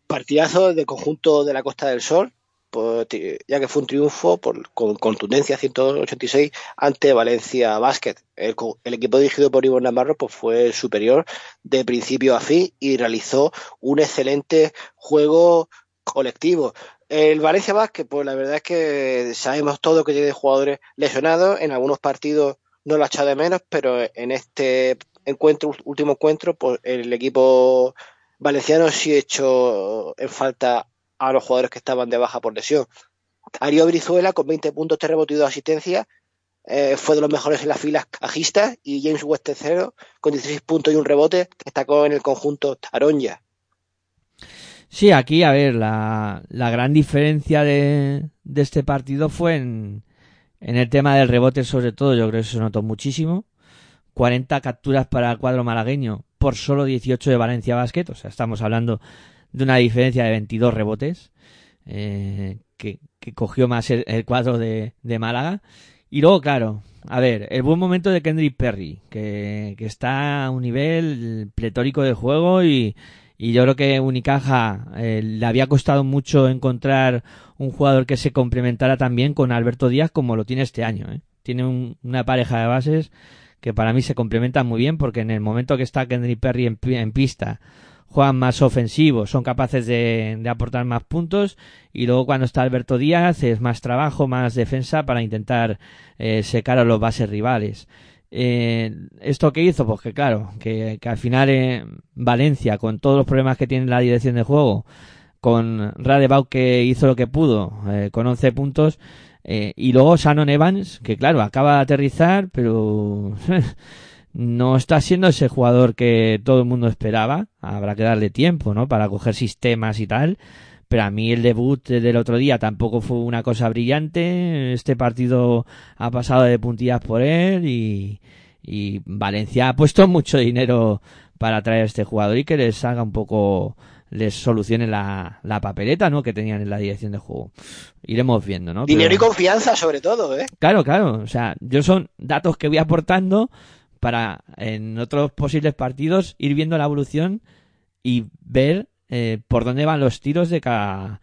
partidazo de conjunto de la Costa del Sol, ya que fue un triunfo por, con contundencia 186 ante Valencia Basket. El, el, equipo dirigido por Ivo Navarro pues, fue superior de principio a fin y realizó un excelente juego colectivo. El Valencia Vázquez, pues la verdad es que sabemos todo que tiene jugadores lesionados. En algunos partidos no lo ha echado de menos, pero en este encuentro, último encuentro, pues el equipo valenciano sí hecho en falta a los jugadores que estaban de baja por lesión. Ario Brizuela con 20 puntos, 3 rebotes y 2 asistencias. Eh, fue de los mejores en las filas cajistas y James West tercero con 16 puntos y un rebote destacó en el conjunto Taronja. Sí, aquí, a ver, la, la gran diferencia de, de, este partido fue en, en el tema del rebote, sobre todo, yo creo que se notó muchísimo. 40 capturas para el cuadro malagueño por solo 18 de Valencia Basket, o sea, estamos hablando de una diferencia de 22 rebotes, eh, que, que, cogió más el, cuadro de, Málaga. Y luego, claro, a ver, el buen momento de Kendrick Perry, que, está a un nivel pletórico de juego y, y yo creo que Unicaja eh, le había costado mucho encontrar un jugador que se complementara también con Alberto Díaz como lo tiene este año. ¿eh? Tiene un, una pareja de bases que para mí se complementan muy bien porque en el momento que está Kendrick Perry en, en pista juegan más ofensivos, son capaces de, de, aportar más puntos y luego cuando está Alberto Díaz es más trabajo, más defensa para intentar eh, secar a los bases rivales. Eh, ¿Esto qué hizo? Pues que claro, que, que al final eh, Valencia, con todos los problemas que tiene la dirección de juego, con Radebau que hizo lo que pudo, eh, con 11 puntos, eh, y luego Shannon Evans, que claro, acaba de aterrizar, pero no está siendo ese jugador que todo el mundo esperaba. Habrá que darle tiempo, ¿no? Para coger sistemas y tal. Pero a mí el debut del otro día tampoco fue una cosa brillante. Este partido ha pasado de puntillas por él y, y Valencia ha puesto mucho dinero para traer a este jugador y que les haga un poco les solucione la, la papeleta, ¿no? Que tenían en la dirección de juego. Iremos viendo, ¿no? Dinero Pero... y confianza, sobre todo, ¿eh? Claro, claro. O sea, yo son datos que voy aportando para en otros posibles partidos ir viendo la evolución y ver eh, por dónde van los tiros de cada,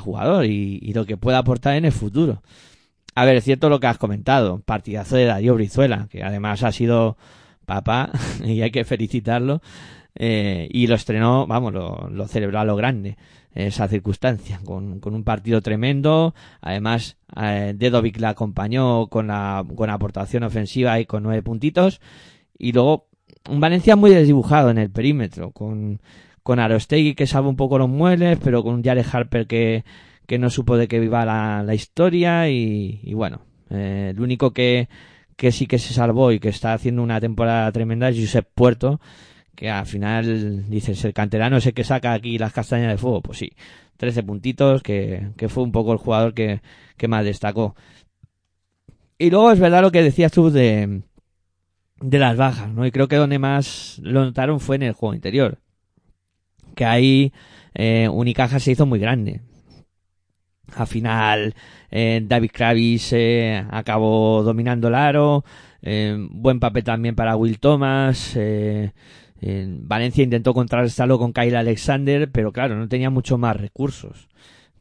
jugador y, y, lo que pueda aportar en el futuro. A ver, es cierto lo que has comentado, partidazo de Darío Brizuela, que además ha sido papá y hay que felicitarlo. Eh, y lo estrenó, vamos, lo, lo celebró a lo grande esa circunstancia, con, con un partido tremendo. Además, eh, Dedovic la acompañó con la, con la aportación ofensiva y con nueve puntitos. Y luego, un Valencia muy desdibujado en el perímetro, con, con Arostegui que sabe un poco los muebles, pero con un Jared Harper que, que no supo de qué viva la, la historia. Y, bueno, eh, el único que, que sí que se salvó y que está haciendo una temporada tremenda es Josep Puerto que al final dices, el canterano es el que saca aquí las castañas de fuego. Pues sí, 13 puntitos, que, que fue un poco el jugador que, que más destacó. Y luego es verdad lo que decías tú de, de las bajas, ¿no? Y creo que donde más lo notaron fue en el juego interior. Que ahí eh, Unicaja se hizo muy grande. Al final, eh, David Kravis eh, acabó dominando el aro. Eh, buen papel también para Will Thomas. En Valencia intentó contrarrestarlo con Kyle Alexander, pero claro, no tenía mucho más recursos.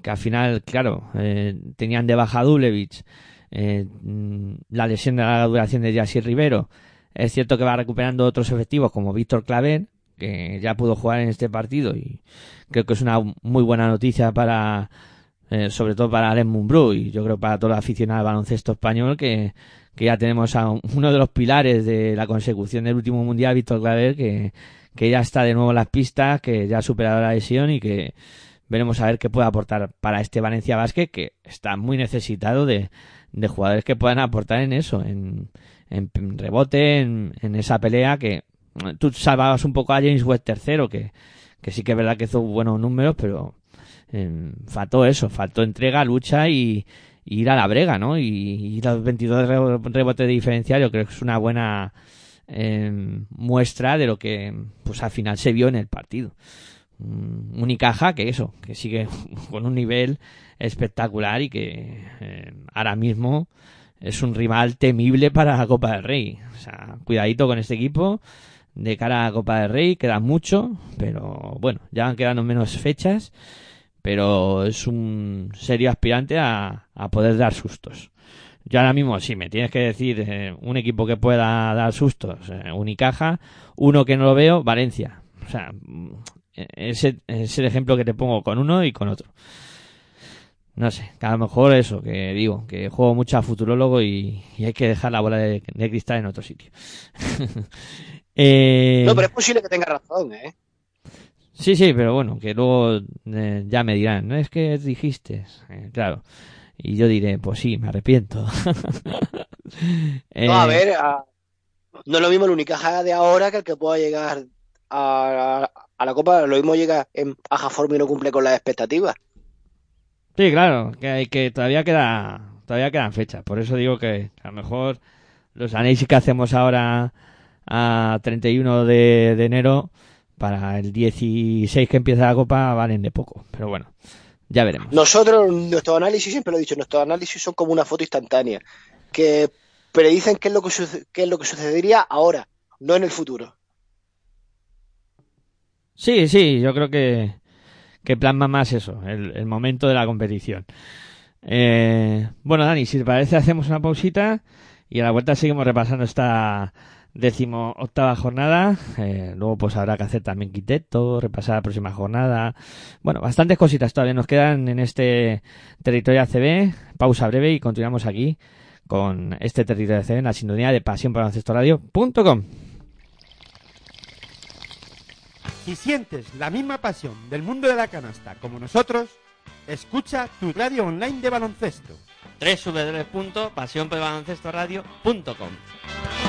Que al final, claro, eh, tenían de baja Dulevich, eh, la lesión de la duración de Jassy Rivero. Es cierto que va recuperando otros efectivos como Víctor Claver, que ya pudo jugar en este partido y creo que es una muy buena noticia para, eh, sobre todo para Alen Mumbrú y yo creo para toda la aficionada al baloncesto español que, que ya tenemos a uno de los pilares de la consecución del último mundial, Víctor Claver, que, que ya está de nuevo en las pistas, que ya ha superado la lesión y que veremos a ver qué puede aportar para este Valencia Basket, que está muy necesitado de, de jugadores que puedan aportar en eso, en, en rebote, en, en, esa pelea que tú salvabas un poco a James West tercero, que, que sí que es verdad que hizo buenos números, pero eh, faltó eso, faltó entrega, lucha y, ir a la brega, ¿no? Y, y los 22 rebotes de diferencial yo creo que es una buena eh, muestra de lo que pues al final se vio en el partido. Um, Unicaja que eso, que sigue con un nivel espectacular y que eh, ahora mismo es un rival temible para la Copa del Rey. O sea, cuidadito con este equipo de cara a Copa del Rey, queda mucho, pero bueno, ya van quedando menos fechas pero es un serio aspirante a, a poder dar sustos. Yo ahora mismo, si me tienes que decir eh, un equipo que pueda dar sustos, eh, Unicaja, uno que no lo veo, Valencia. O sea, ese es el ejemplo que te pongo con uno y con otro. no sé, a lo mejor eso, que digo, que juego mucho a futurólogo y, y hay que dejar la bola de, de cristal en otro sitio. eh, No, pero es posible que tenga razón, ¿eh? Sí, sí, pero bueno, que luego eh, ya me dirán, no es que dijiste, Eh, claro. Y yo diré, pues sí, me arrepiento. No, a Eh, ver, a- no es lo mismo el Unicaja de ahora que el que pueda llegar a, a la Copa. Lo mismo llega en baja forma y no cumple con las expectativas. Sí, claro, que, hay que todavía queda, todavía quedan fechas. Por eso digo que a lo mejor los análisis que hacemos ahora a 31 de, de enero para el 16 que empieza la Copa valen de poco. Pero bueno, ya veremos. Nosotros, nuestro análisis, siempre lo he dicho, nuestros análisis son como una foto instantánea, que predicen qué es lo que, qué es lo que sucedería ahora, no en el futuro. Sí, sí, yo creo que, que plasma más eso, el, el momento de la competición. Eh, bueno, Dani, si te parece, hacemos una pausita y a la vuelta seguimos repasando esta décimo octava jornada. Eh, luego, pues habrá que hacer también quiteto, repasar la próxima jornada. Bueno, bastantes cositas todavía nos quedan en este territorio ACB. Pausa breve y continuamos aquí con este territorio ACB en la sintonía de pasión por radio.com. Si sientes la misma pasión del mundo de la canasta como nosotros, escucha tu radio online de baloncesto. www.pasionporbaloncestoradio.com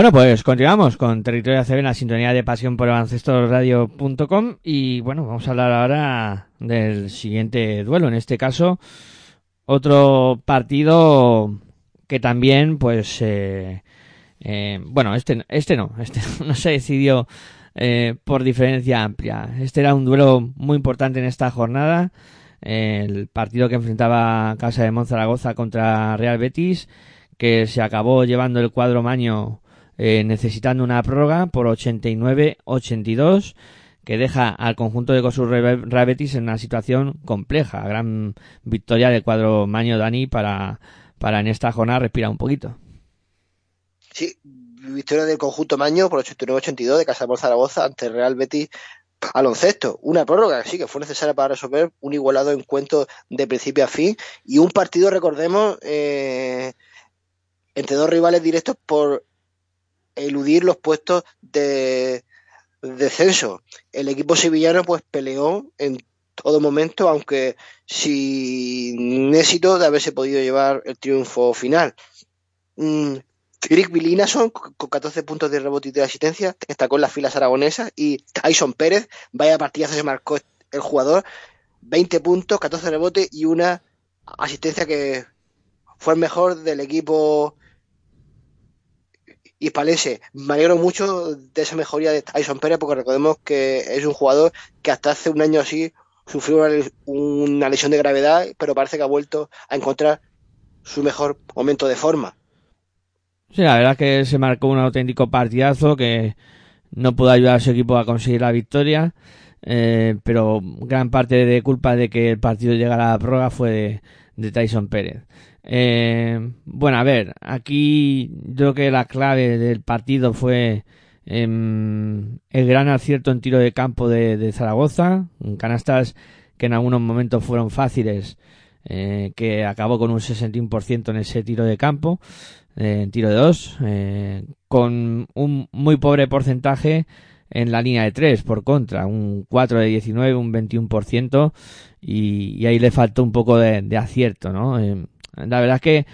Bueno, pues continuamos con Territorio ACB en la sintonía de pasión por radio.com y bueno, vamos a hablar ahora del siguiente duelo, en este caso otro partido que también pues eh, eh, bueno, este este no, este no se decidió eh, por diferencia amplia. Este era un duelo muy importante en esta jornada, el partido que enfrentaba Casa de Monzaragoza contra Real Betis que se acabó llevando el cuadro maño eh, necesitando una prórroga por 89-82. que deja al conjunto de Kosu Rabetis en una situación compleja. Gran victoria del cuadro Maño Dani para, para en esta jornada respirar un poquito. Sí, victoria del conjunto Maño por 89-82 de Casa por Zaragoza ante Real Betis baloncesto. Una prórroga, sí, que fue necesaria para resolver un igualado encuentro de principio a fin y un partido, recordemos, eh, entre dos rivales directos por eludir los puestos de descenso. El equipo sevillano pues peleó en todo momento, aunque sin éxito de haberse podido llevar el triunfo final. Mm, Frick Vilinason con 14 puntos de rebote y de asistencia, destacó en las filas aragonesas y Tyson Pérez, vaya partidazo se marcó el jugador, 20 puntos, 14 rebotes y una asistencia que fue el mejor del equipo hispalense. Me alegro mucho de esa mejoría de Tyson Pérez porque recordemos que es un jugador que hasta hace un año así sufrió una, una lesión de gravedad, pero parece que ha vuelto a encontrar su mejor momento de forma. Sí, la verdad es que se marcó un auténtico partidazo que no pudo ayudar a su equipo a conseguir la victoria, eh, pero gran parte de culpa de que el partido llegara a la prórroga fue de Tyson Pérez. Eh, bueno, a ver, aquí yo creo que la clave del partido fue em, el gran acierto en tiro de campo de, Zaragoza, en canastas que en algunos momentos fueron fáciles, eh, que acabó con un 61% en ese tiro de campo eh, en tiro de dos, eh, con un muy pobre porcentaje en la línea de tres, por contra, un 4 de 19, un 21%, y, y ahí le faltó un poco de, acierto, ¿no? Eh, la verdad es que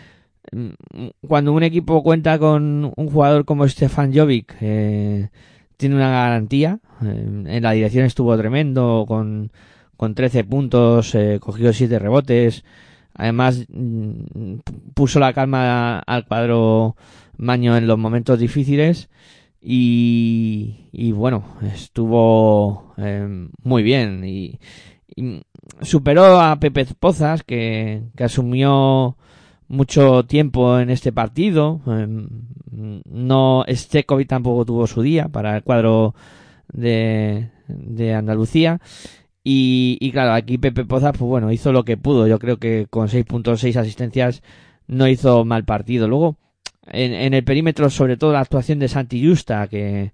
mm, cuando un equipo cuenta con un jugador como Stefan Jovic, eh, tiene una garantía, eh, en la dirección estuvo tremendo, con, con 13 puntos, eh, cogió 7 rebotes, Además, mm, puso la calma al cuadro Maño en los momentos difíciles y, y bueno, estuvo muy bien. Y superó a Pepe Pozas que, que asumió mucho tiempo en este partido. Eh, no, Stekovic tampoco tuvo su día para el cuadro de, de Andalucía. Y, y claro, aquí Pepe Pozas, pues bueno, hizo lo que pudo. Yo creo que con 6.6 asistencias no hizo mal partido. Luego, en, en el perímetro, sobre todo la actuación de Santi Justa, que,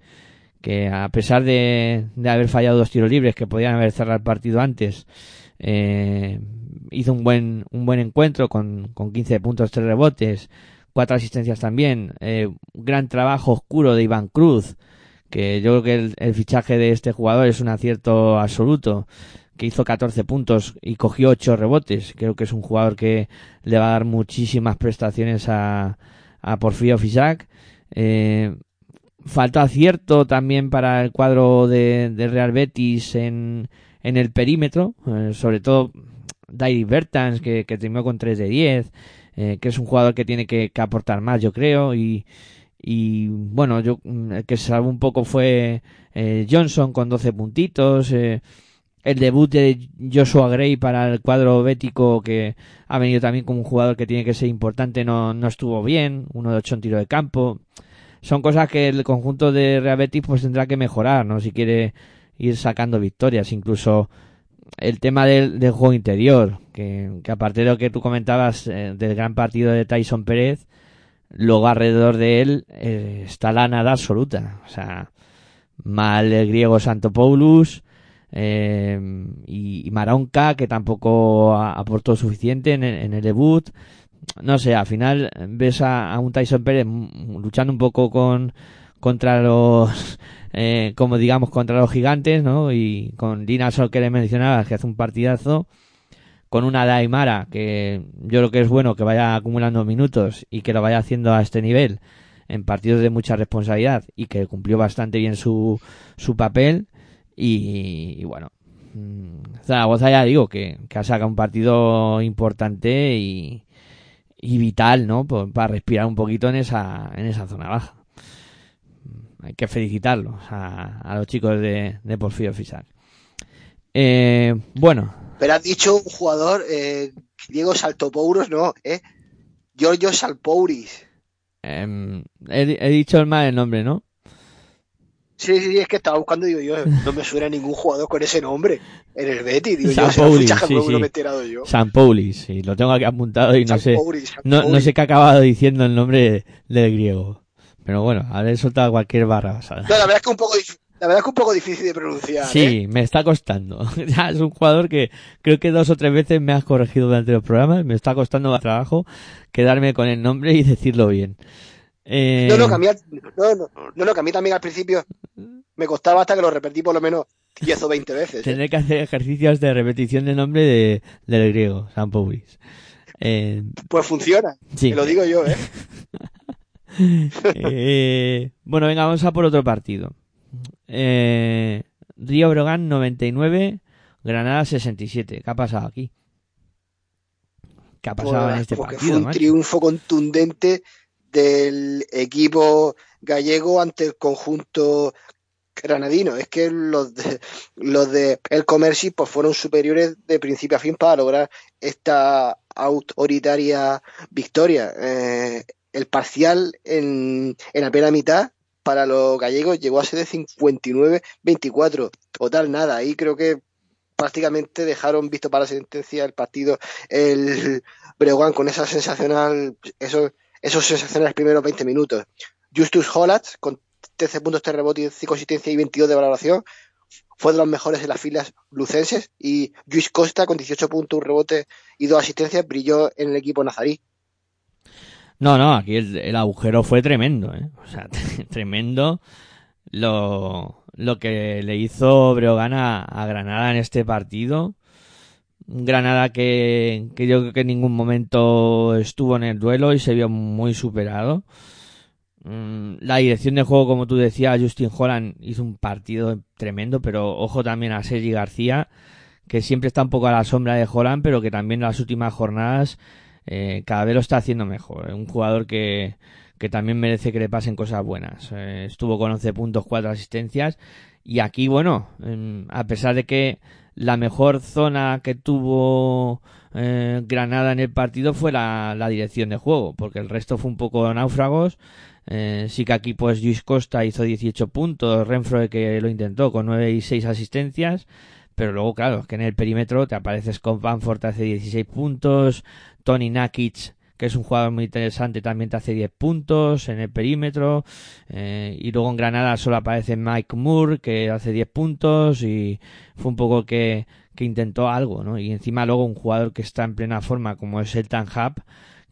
que a pesar de, de haber fallado dos tiros libres que podían haber cerrado el partido antes, eh, hizo un buen, un buen encuentro con, con 15 puntos, 3 rebotes, cuatro asistencias también. Eh, gran trabajo oscuro de Iván Cruz, que yo creo que el, el, fichaje de este jugador es un acierto absoluto, que hizo 14 puntos y cogió 8 rebotes. Creo que es un jugador que le va a dar muchísimas prestaciones a, a Porfirio Fisac. Eh, faltó acierto también para el cuadro de, de Real Betis en, en el perímetro, eh, sobre todo Dairy Bertans, que, que terminó con 3 de 10, eh, que es un jugador que tiene que, que aportar más, yo creo, y, y bueno, yo el que salvó un poco fue eh, Johnson con 12 puntitos, eh, el debut de Joshua Gray para el cuadro bético que ha venido también como un jugador que tiene que ser importante, no, no estuvo bien, uno de 8 en tiro de campo. Son cosas que el conjunto de Real Betis pues tendrá que mejorar, ¿no? Si quiere ir sacando victorias, incluso el tema del, del juego interior, que, aparte de lo que tú comentabas eh, del gran partido de Tyson Pérez, luego alrededor de él eh, está la nada absoluta. O sea, mal el griego Santopoulos eh, y, y, Maronca, que tampoco aportó suficiente en el, en el, debut. No sé, al final ves a, a, un Tyson Pérez luchando un poco con contra los eh, como digamos contra los gigantes, ¿no? Y con Dina Sol que le mencionaba que hace un partidazo con una Daimara que yo creo que es bueno que vaya acumulando minutos y que lo vaya haciendo a este nivel en partidos de mucha responsabilidad y que cumplió bastante bien su, su papel y, bueno Zaragoza ya digo que, que, ha sacado un partido importante y, vital no para respirar un poquito en esa en esa zona baja hay que felicitarlos a, a los chicos de, de Porfirio Fisac eh, bueno pero has dicho un jugador, eh, Diego Saltopouros, no, ¿eh? Giorgio Salpouris. Eh, he, he, dicho el mal el nombre, ¿no? Sí, sí, es que estaba buscando, digo yo, no me suena ningún jugador con ese nombre en el Betis. Digo yo, San fichaje sí, sí. me he enterado yo. San Paulis, sí, lo tengo aquí apuntado y no San sé, San no, sé qué ha acabado diciendo el nombre del griego. Pero bueno, habré soltado cualquier barra basada. No, la verdad es que un poco la verdad es que un poco difícil de pronunciar. ¿eh? Sí, me está costando. Ya es un jugador que creo que dos o tres veces me has corregido durante los programas. Me está costando más trabajo quedarme con el nombre y decirlo bien. Eh, No, no, que a mí, no, no, no, no, que a mí también al principio me costaba hasta que lo repetí por lo menos 10 o 20 veces. ¿eh? Tendré que hacer ejercicios de repetición de nombre de, del griego, San Paulis. Eh, Pues funciona, sí. te lo digo yo, ¿eh? Eh, bueno, venga, vamos a por otro partido. Eh, Río Brogan 99, Granada 67. ¿Qué ha pasado aquí? ¿Qué ha pasado en este partido? fue un macho? triunfo contundente del equipo gallego ante el conjunto granadino. Es que los de, los de El Comerci pues fueron superiores de principio a fin para lograr esta autoritaria victoria. Eh, el parcial en, en primera mitad para los gallegos llegó a ser de 59-24. Total, nada. Ahí creo que prácticamente dejaron visto para sentencia el partido el Breogán con esa sensacional, esos, esos sensacionales primeros 20 minutos. Justus Hollatz con 13 puntos, 3 rebotes, 5 asistencias y 22 de valoración fue de los mejores de las filas lucenses y Luis Costa con 18 puntos, un rebote y dos asistencias brilló en el equipo nazarí. No, no, aquí el, agujero fue tremendo, ¿eh? O sea, tremendo lo, lo que le hizo Breogán a, Granada en este partido. Granada que, que yo creo que en ningún momento estuvo en el duelo y se vio muy superado. Mm, La dirección de juego, como tú decías, Justin Holland hizo un partido tremendo, pero ojo también a Sergi García, que siempre está un poco a la sombra de Holland, pero que también en las últimas jornadas eh, cada vez lo está haciendo mejor. Un jugador que, que también merece que le pasen cosas buenas. Eh, estuvo con 11 puntos, 4 asistencias. Y aquí, bueno, em, a pesar de que la mejor zona que tuvo eh, Granada en el partido fue la, la dirección de juego, porque el resto fue un poco náufragos. Eh, sí que aquí pues Luis Costa hizo 18 puntos, Renfro que lo intentó con 9 y 6 asistencias, pero luego claro, es que en el perímetro te aparece Scott Banford hace 16 puntos, Tony Nakic que es un jugador muy interesante también te hace 10 puntos en el perímetro. Eh, y luego en Granada solo aparece Mike Moore que hace 10 puntos. Y fue un poco que, que intentó algo, ¿no? Y encima luego un jugador que está en plena forma como es el Hub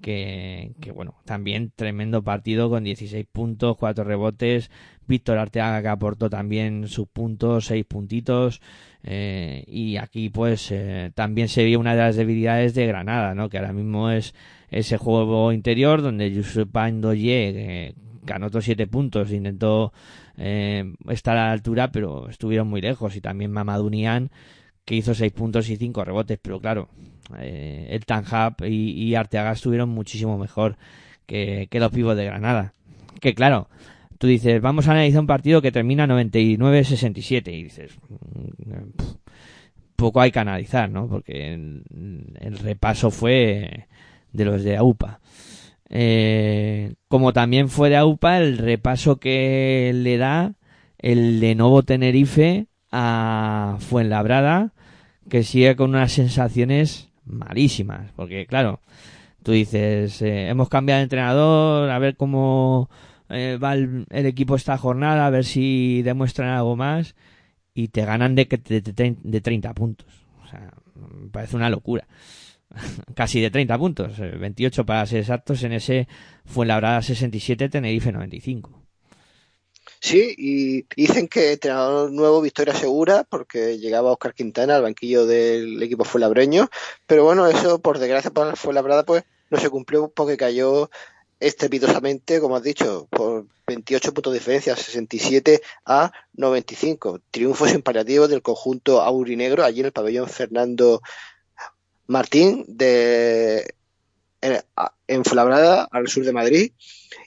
que, que bueno, también tremendo partido con 16 puntos, 4 rebotes, Víctor Arteaga que aportó también sus puntos, 6 puntitos, eh, y aquí pues eh, también se vio una de las debilidades de Granada, ¿no? Que ahora mismo es ese juego interior donde Yusuf Pandoye ganó otros 7 puntos, intentó eh, estar a la altura, pero estuvieron muy lejos, y también Mamadou Niang que hizo 6 puntos y 5 rebotes, pero claro, eh, el Tanjab y, y Arteaga estuvieron muchísimo mejor que, que los pibos de Granada. Que claro, tú dices, vamos a analizar un partido que termina 99-67 y dices, mm, pf, poco hay que analizar, ¿no? Porque el, repaso fue de los de AUPA. Eh, como también fue de AUPA el repaso que le da el Lenovo Tenerife a Fuenlabrada, que sigue con unas sensaciones malísimas, porque claro, tú dices, eh, hemos cambiado de entrenador, a ver cómo eh, va el, equipo esta jornada, a ver si demuestran algo más, y te ganan de, de, de, de 30 puntos. O sea, me parece una locura. Casi de 30 puntos, eh, 28 para ser exactos, en ese Fuenlabrada 67, Tenerife 95. Sí, y dicen que entrenador nuevo, victoria segura, porque llegaba Oscar Quintana al banquillo del equipo fuenlabreño, pero bueno, eso por desgracia para Fuenlabrada pues no se cumplió porque cayó estrepitosamente, como has dicho, por 28 puntos de diferencia, 67 a 95. Triunfos imperativos del conjunto aurinegro allí en el pabellón Fernando Martín de en, al sur de Madrid.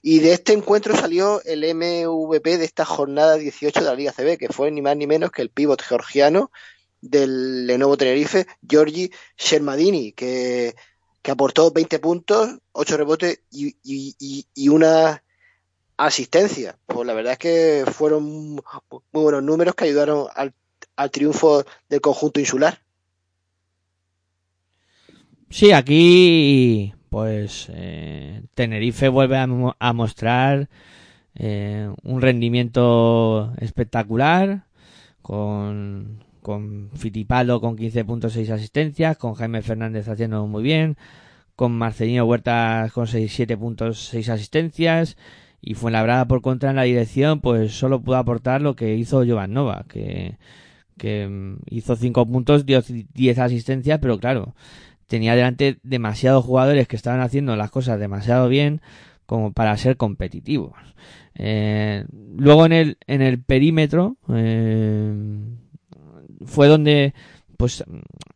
Y de este encuentro salió el MVP de esta jornada 18 de la Liga CB, que fue ni más ni menos que el pívot georgiano del Lenovo Tenerife, Giorgi Shermadini, que, que aportó 20 puntos, 8 rebotes y, una asistencias. Pues la verdad es que fueron muy buenos números que ayudaron al, al triunfo del conjunto insular. Sí, aquí pues eh, Tenerife vuelve a, a mostrar eh, un rendimiento espectacular con, con Fitipaldo con 15.6 asistencias, con Jaime Fernández haciendo muy bien, con Marcelino Huertas con 6 7.6 asistencias y Fuenlabrada por contra en la dirección pues solo pudo aportar lo que hizo Jovan Nova, que, que mm, hizo 5 puntos, dio 10 asistencias, pero claro, tenía delante demasiados jugadores que estaban haciendo las cosas demasiado bien como para ser competitivos. Eh, luego en el, en el perímetro eh, fue donde, pues,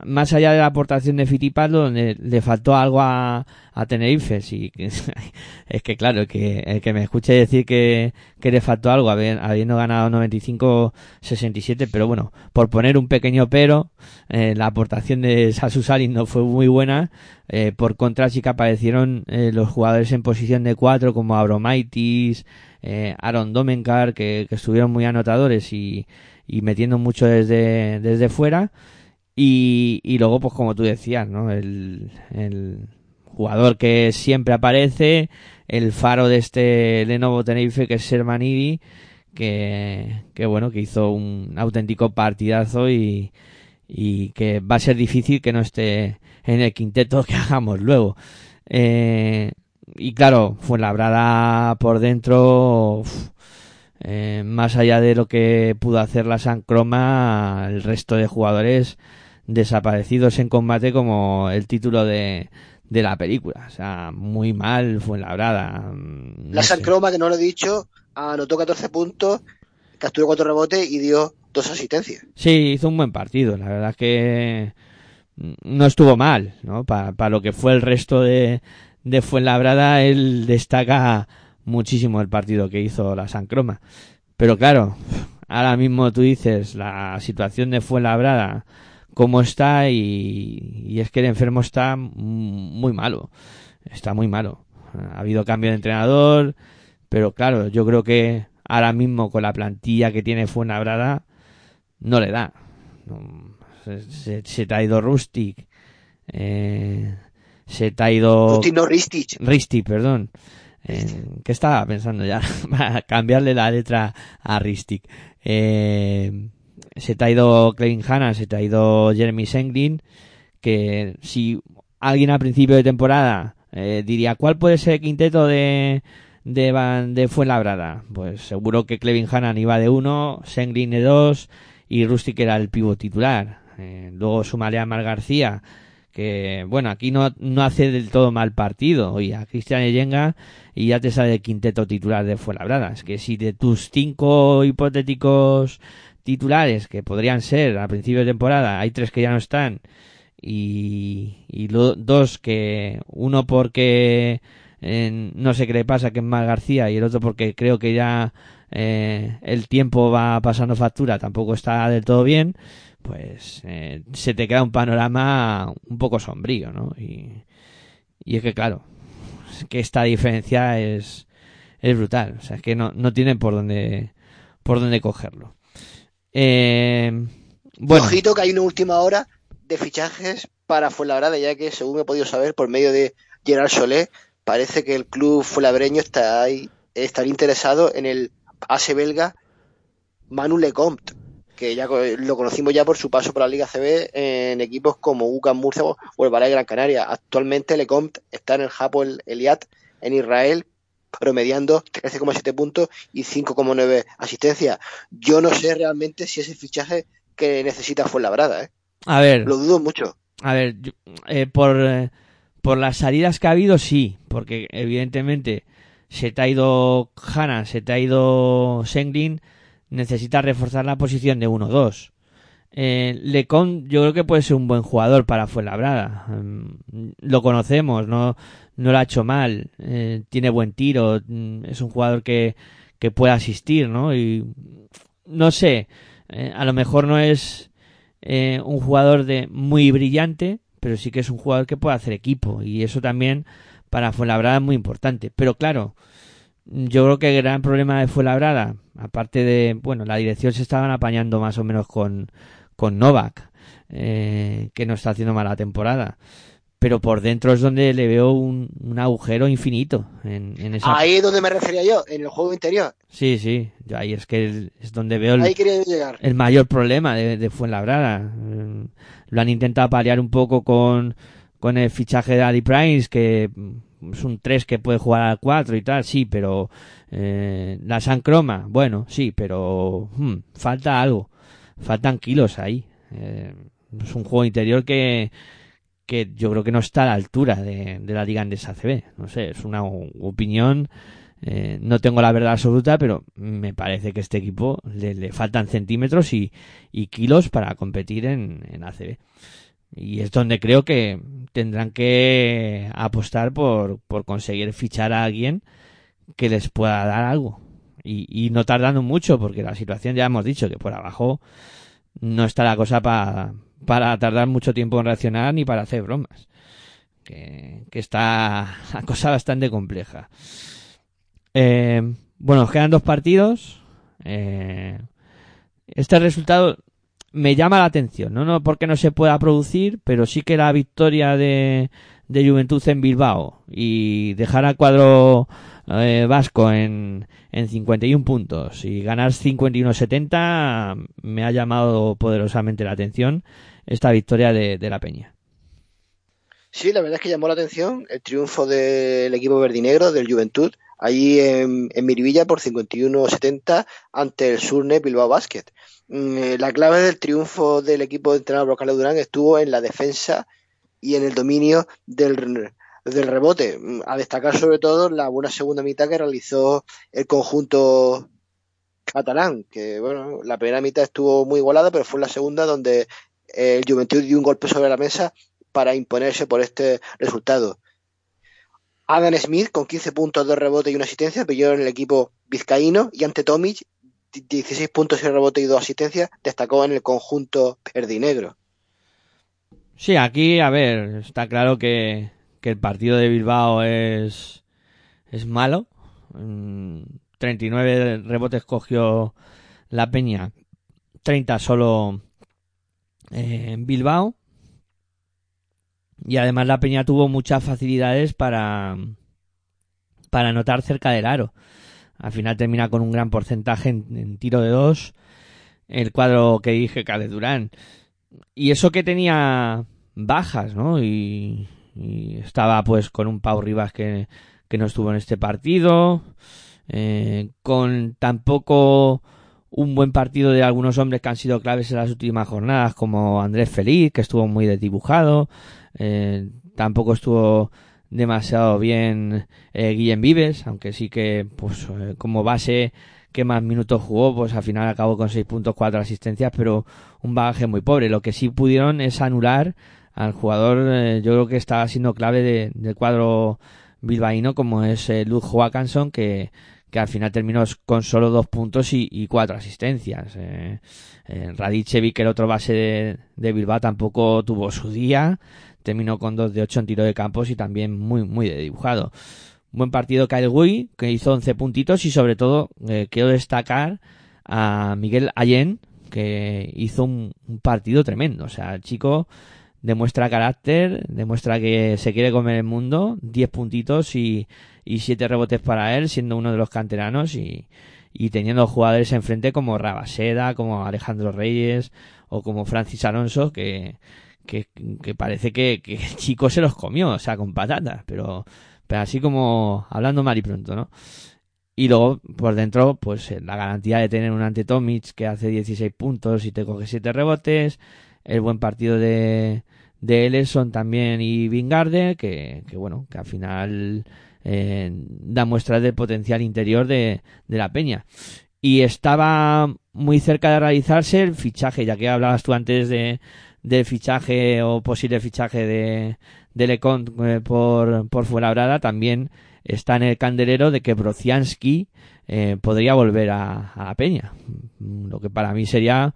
más allá de la aportación de Fittipaldo, donde le faltó algo a, a Tenerife. Sí, es que claro, que, el que me escuche decir que, que le faltó algo, habi- habiendo ganado 95-67, pero bueno, por poner un pequeño pero, eh, la aportación de Sasu Salin no fue muy buena. Eh, por contra, sí que aparecieron eh, los jugadores en posición de cuatro, como Abromaitis, eh, Aaron Domenkar, que, que estuvieron muy anotadores y, y metiendo mucho desde, desde fuera. Y, y luego, pues como tú decías, ¿no? El, el jugador que siempre aparece, el faro de este Lenovo Tenerife, que es Sermanidi, que, que bueno, que hizo un auténtico partidazo y, y que va a ser difícil que no esté en el quinteto que hagamos luego. Eh, y claro, Fuenlabrada por dentro, eh, más allá de lo que pudo hacer la San Croma, el resto de jugadores desaparecidos en combate como el título de, de la película. O sea, muy mal Fuenlabrada. mm, no La San. Croma, que no lo he dicho, anotó 14 puntos, capturó 4 rebotes y dio dos asistencias. Sí, hizo un buen partido. La verdad es que mm, no estuvo mal, ¿no? Para, lo que fue el resto de, de Fuenlabrada, él destaca muchísimo el partido que hizo la San Croma. Pero claro, ahora mismo tú dices la situación de Fuenlabrada, cómo está y, y es que el enfermo está muy malo. Está muy malo. Ha habido cambio de entrenador, pero claro, yo creo que ahora mismo con la plantilla que tiene Fuenlabrada, no le da. No, se, se- se te ha ido Rustic. eh, se te ha ido Ristich. Ristic, perdón. Eh, ¿Qué estaba pensando ya? Para cambiarle la letra a Ristic. Eh, se te ha ido Clevin Hanna, se te ha ido Jeremy Senglin. Que si alguien a principio de temporada eh, diría, ¿cuál puede ser el quinteto de, de, Van- de? Pues seguro que Clevin Hannan iba de uno, Senglin de dos y Rustic era el pivo titular. Eh, luego sumaré a Mar García, que bueno, aquí no, no hace del todo mal partido. Y a Cristian Eyenga y ya te sale el quinteto titular de Fuenlabrada. Es que si de tus cinco hipotéticos titulares, que podrían ser a principio de temporada, hay tres que ya no están, y, dos que, uno porque eh, no sé qué le pasa, que es Mar García, y el otro porque creo que ya eh, el tiempo va pasando factura, tampoco está del todo bien, pues eh, se te queda un panorama un poco sombrío, ¿no? Y, y es que claro, es que esta diferencia es, es brutal, o sea, es que no, no tienen por dónde, por dónde cogerlo. Eh, bueno, Ojito que hay una última hora de fichajes para Fuenlabrada, ya que según he podido saber por medio de Gerard Solé, parece que el club fuenlabreño está ahí, estaría interesado en el ase belga Manu Lecomte, que ya lo conocimos ya por su paso por la Liga CB en equipos como UCAM Murcia o el Valle Gran Canaria. Actualmente Lecomte está en el Hapoel Eliat en Israel promediando 13,7 puntos y 5,9 asistencias. Yo no sé realmente si ese fichaje que necesita Fuenlabrada, ¿eh? a ver, Lo dudo mucho. A ver, yo- eh, por, eh, por las salidas que ha habido, sí, porque evidentemente se te ha ido Hanna, se te ha ido Senglin, necesita reforzar la posición de 1-2. Eh, Lecon yo creo que puede ser un buen jugador para Fuenlabrada. Mm, lo conocemos, no, no lo ha hecho mal, eh, tiene buen tiro, mm, es un jugador que, que puede asistir, ¿no? Y no sé, eh, a lo mejor no es eh, un jugador de muy brillante, pero sí que es un jugador que puede hacer equipo y eso también para Fuenlabrada es muy importante. Pero claro, Yo creo que el gran problema de Fuenlabrada, aparte de, bueno, la dirección se estaban apañando más o menos con, con Novak, eh, que no está haciendo mala temporada. Pero por dentro es donde le veo un, un agujero infinito en, en esa. Ahí es donde me refería yo, en el juego interior. Sí, sí, yo ahí es que es donde veo el, Ahí llegar. el mayor problema de, de Fuenlabrada. Mm, Lo han intentado paliar un poco con, con el fichaje de Ali Price, que es un 3 que puede jugar al 4 y tal, sí, pero eh, la San Croma, bueno, sí, pero hmm, falta algo. Faltan kilos ahí. Eh, es un juego interior que, que yo creo que no está a la altura de, de la Liga Andesa CB. No sé, es una opinión. eh, no tengo la verdad absoluta, pero me parece que este equipo le, le faltan centímetros y, y kilos para competir en, en ACB. Y es donde creo que tendrán que apostar por, por conseguir fichar a alguien que les pueda dar algo. Y, y no tardando mucho, porque la situación ya hemos dicho que por abajo no está la cosa pa- para tardar mucho tiempo en reaccionar ni para hacer bromas. Que, que está la cosa bastante compleja. Eh, bueno, quedan dos partidos. Eh, este resultado me llama la atención, ¿no? No porque no se pueda producir, pero sí que la victoria de, de Juventud en Bilbao y dejar al cuadro eh, vasco en, en 51 puntos y ganar 51-70 me ha llamado poderosamente la atención esta victoria de, de la Peña. Sí, la verdad es que llamó la atención el triunfo del equipo verdinegro, del Juventud, allí en, en Miribilla por 51-70 ante el Surne Bilbao Basket. Eh, La clave del triunfo del equipo de entrenador por Carlos Durán estuvo en la defensa y en el dominio del, del rebote. Mm, A destacar sobre todo la buena segunda mitad que realizó el conjunto catalán, que bueno, la primera mitad estuvo muy igualada, pero fue la segunda donde el Juventud dio un golpe sobre la mesa para imponerse por este resultado. Adam Smith con 15 puntos de rebote y una asistencia pilló en el equipo vizcaíno y ante Tomic 16 puntos y rebote y dos asistencias destacó en el conjunto verdinegro. Sí, aquí, a ver, está claro que, que el partido de Bilbao es, es malo. Mm, 39 rebotes cogió la Peña, 30 solo eh, en Bilbao. Y además la Peña tuvo muchas facilidades para, para anotar cerca del aro. Al final termina con un gran porcentaje en, tiro de dos. El cuadro que dije, Cade Durán. Y eso que tenía bajas, ¿no? Y, y estaba pues con un Pau Rivas que, que no estuvo en este partido. eh, con tampoco un buen partido de algunos hombres que han sido claves en las últimas jornadas, como Andrés Feliz, que estuvo muy desdibujado. Eh, tampoco estuvo demasiado bien eh, Guillem Vives, aunque sí que pues eh, como base que más minutos jugó, pues al final acabó con 6 puntos, 4 asistencias, pero un bagaje muy pobre. Lo que sí pudieron es anular al jugador, eh, yo creo que estaba siendo clave de- del cuadro bilbaíno, como es eh, Luz Joakanson, que, que al final terminó con solo 2 puntos y, 4 asistencias. Radicevic, el otro base de, de Bilbao, tampoco tuvo su día. Terminó con 2 de 8 en tiro de campos y también muy, muy dibujado. Buen partido Kyle Gui, que hizo 11 puntitos y sobre todo eh, quiero destacar a Miguel Allen, que hizo un, un partido tremendo. O sea, el chico demuestra carácter, demuestra que se quiere comer el mundo, 10 puntitos y, y 7 rebotes para él, siendo uno de los canteranos y, y teniendo jugadores enfrente como Rabaseda, como Alejandro Reyes o como Francis Alonso, que, que, parece que, que el chico se los comió, o sea, con patatas, pero, pero así como hablando mal y pronto, ¿no? Y luego, por dentro, pues eh, la garantía de tener un ante Tomic que hace 16 puntos y te coge 7 rebotes, el buen partido de, de Ellison también y Vingarde, que, que bueno, que al final eh, da muestras del potencial interior de, de la peña. Y estaba muy cerca de realizarse el fichaje, ya que hablabas tú antes de, del fichaje o posible fichaje de, de Lecont eh, por, por Fuenlabrada, también está en el candelero de que Brociansky eh, podría volver a, a la peña. Lo que para mí sería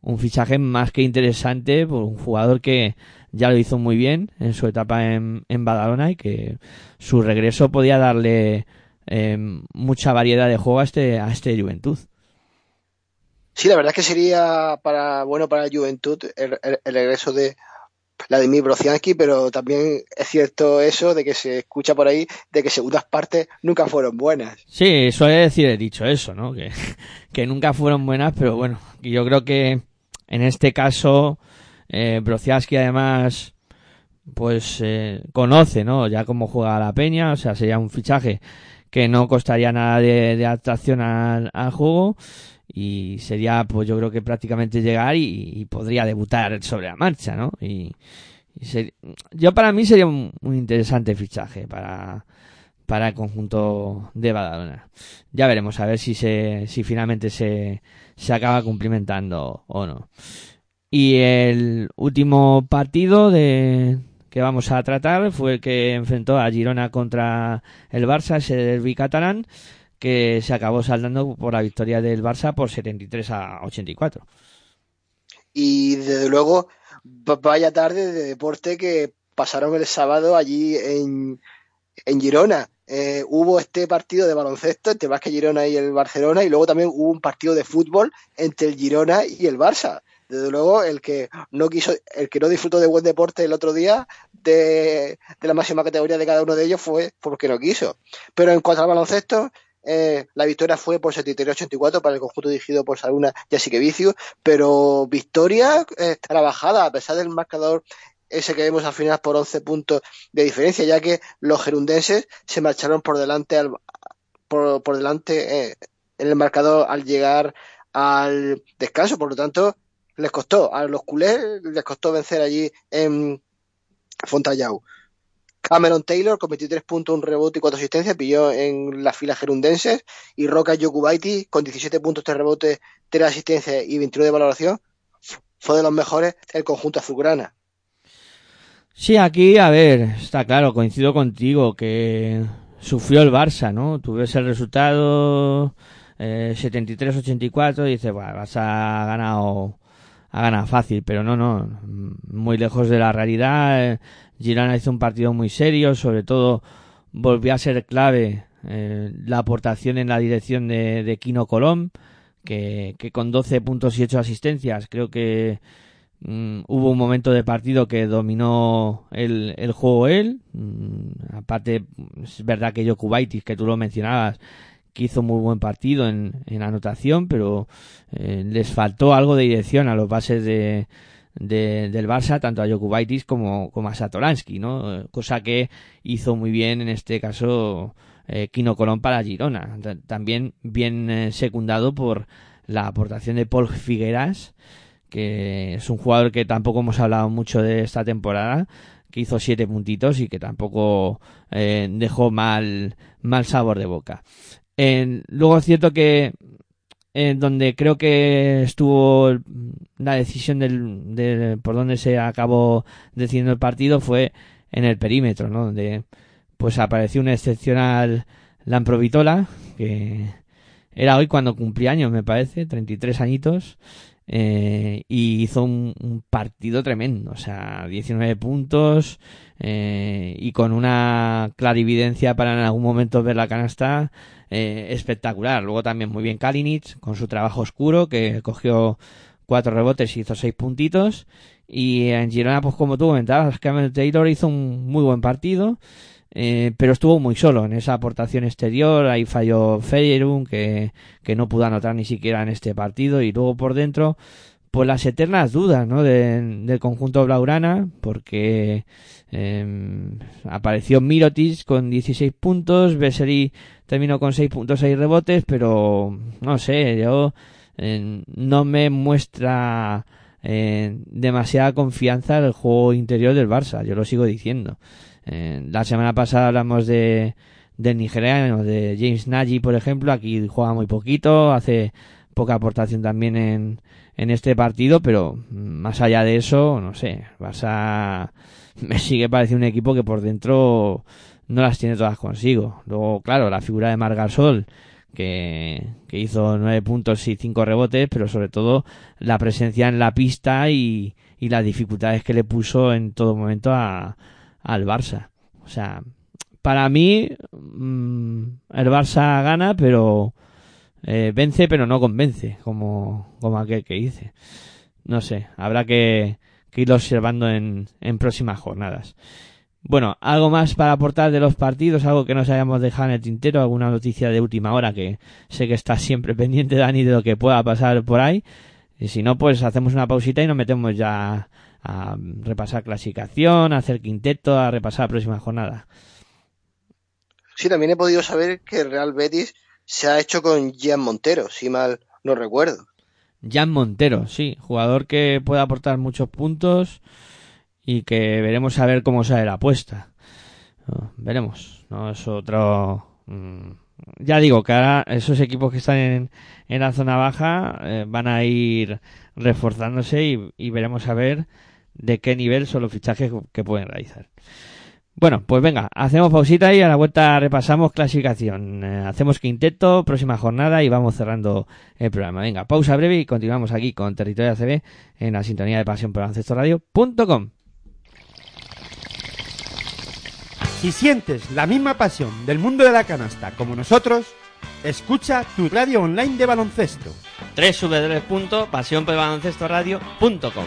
un fichaje más que interesante por un jugador que ya lo hizo muy bien en su etapa en, en Badalona y que su regreso podía darle eh, mucha variedad de juego a este, a este Juventud. Sí, la verdad es que sería para bueno para la Juventud el, el- regreso de Vladimir Brociansky, pero también es cierto eso de que se escucha por ahí de que segundas partes nunca fueron buenas. Sí, suele decir el dicho eso, ¿no? Que, nunca fueron buenas, pero bueno, yo creo que en este caso eh, Brociaski además pues eh, conoce, ¿no? Ya cómo juega la peña, o sea, sería un fichaje que no costaría nada de, al, al juego y sería pues yo creo que prácticamente llegar y, podría debutar sobre la marcha, ¿no? Y, yo para mí sería un, un interesante fichaje para para el conjunto de Badalona. Ya veremos a ver si se si finalmente se se acaba cumplimentando o no. Y el último partido de que vamos a tratar fue el que enfrentó a Girona contra el Barça, ese derbi catalán, que se acabó saldando por la victoria del Barça por 73 a 84. Y desde luego, va- vaya tarde de deporte que pasaron el sábado allí en, en Girona. Eh, hubo este partido de baloncesto entre Vázquez Girona y el Barcelona y luego también hubo un partido de fútbol entre el Girona y el Barça. Desde luego, el que no quiso, el que no disfrutó de buen deporte el otro día de, de la máxima categoría de cada uno de ellos fue porque no quiso. Pero en cuanto al baloncesto, eh, la victoria fue por 73-84 para el conjunto dirigido por Saluna Jessica Vicius, pero victoria eh, trabajada a pesar del marcador ese que vemos al final por 11 puntos de diferencia, ya que los gerundenses se marcharon por delante al, por, por delante eh, en el marcador al llegar al descanso, por lo tanto les costó a los culés les costó vencer allí en Fontallau. Cameron Taylor con 23 puntos, un rebote y cuatro asistencias pilló en las filas gerundenses y Roca Yokubaiti con 17 puntos, 3 rebotes, 3 asistencias y 21 de valoración fue de los mejores del conjunto azulgrana. Sí, aquí, a ver, está claro, coincido contigo que sufrió el Barça, ¿no? Tú ves el resultado eh, 73-84 y dices, bueno, el Barça ha ganado, ha ganado fácil, pero no, no, muy lejos de la realidad. Eh, Girona hizo un partido muy serio, sobre todo volvió a ser clave eh, la aportación en la dirección de, de Kino Colom, que, con 12 puntos y 8 asistencias creo que Mm, hubo un momento de partido que dominó el, juego él. Mm, aparte, es verdad que Jokubaitis, que tú lo mencionabas, que hizo muy buen partido en, en anotación, pero eh, les faltó algo de dirección a los bases de, de- del Barça, tanto a Jokubaitis como, a Satoransky, ¿no? Cosa que hizo muy bien en este caso eh, Kino Colón para Girona. Ta- También bien eh, secundado por la aportación de Paul Figueras, que es un jugador que tampoco hemos hablado mucho de esta temporada, que hizo siete puntitos y que tampoco eh, dejó mal, mal sabor de boca. Luego es cierto que en donde creo que estuvo la decisión del, de por donde se acabó decidiendo el partido fue en el perímetro, ¿no? Donde pues apareció un excepcional Lamprovitola, que era hoy cuando cumplía años, me parece, 33 añitos, eh, y hizo un, un partido tremendo, o sea, 19 puntos eh, y con una clarividencia para en algún momento ver la canasta eh, espectacular. Luego también muy bien Kalinic con su trabajo oscuro que cogió cuatro rebotes y hizo seis puntitos. Y en Girona, pues como tú comentabas, Cameron Taylor hizo un muy buen partido. eh, pero estuvo muy solo en esa aportación exterior, ahí falló Feyerun, que, que no pudo anotar ni siquiera en este partido, y luego por dentro, pues las eternas dudas, ¿no? De- del conjunto Blaurana, porque eh, apareció Mirotic con 16 puntos, Vesely terminó con 6 puntos, 6 rebotes, pero no sé, yo eh, no me muestra eh, demasiada confianza el juego interior del Barça, yo lo sigo diciendo. La semana pasada hablamos de del nigeriano, de James Nagy, por ejemplo, aquí juega muy poquito, hace poca aportación también en, en este partido, pero más allá de eso, no sé, Barça me sigue pareciendo un equipo que por dentro no las tiene todas consigo. Luego, claro, la figura de Margasol, que, que hizo nueve puntos y cinco rebotes, pero sobre todo la presencia en la pista y, y las dificultades que le puso en todo momento a, al Barça. O sea, para mí, mm, el Barça gana, pero eh, vence, pero no convence, como, como aquel que dice. No sé, habrá que, que irlo observando en, en próximas jornadas. Bueno, algo más para aportar de los partidos, algo que nos hayamos dejado en el tintero, alguna noticia de última hora que sé que está siempre pendiente Dani de lo que pueda pasar por ahí. Y si no, pues hacemos una pausita y nos metemos ya a repasar clasificación, a hacer quinteto, a repasar la próxima jornada. Sí, también he podido saber que Real Betis se ha hecho con Gian Montero, si mal no recuerdo. Jan Montero, sí, jugador que puede aportar muchos puntos y que veremos a ver cómo sale la apuesta. No, veremos, no es otro. mm, Ya digo que ahora esos equipos que están en, en la zona baja eh, van a ir reforzándose y, y veremos a ver de qué nivel son los fichajes que pueden realizar. Bueno, pues venga, hacemos pausita y a la vuelta repasamos clasificación. Eh, hacemos quinteto, próxima jornada y vamos cerrando el programa. Venga, pausa breve y continuamos aquí con Territorio ACB en la sintonía de pasión por Radio.com. Si sientes la misma pasión del mundo de la canasta como nosotros, escucha tu radio online de baloncesto. www.pasionporbaloncestoradio.com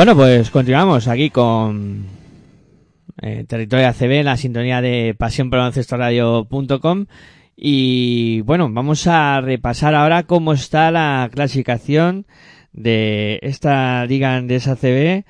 Bueno, pues continuamos aquí con eh, Territorio ACB, la sintonía de pasión y bueno, vamos a repasar ahora cómo está la clasificación de esta liga andesa ACB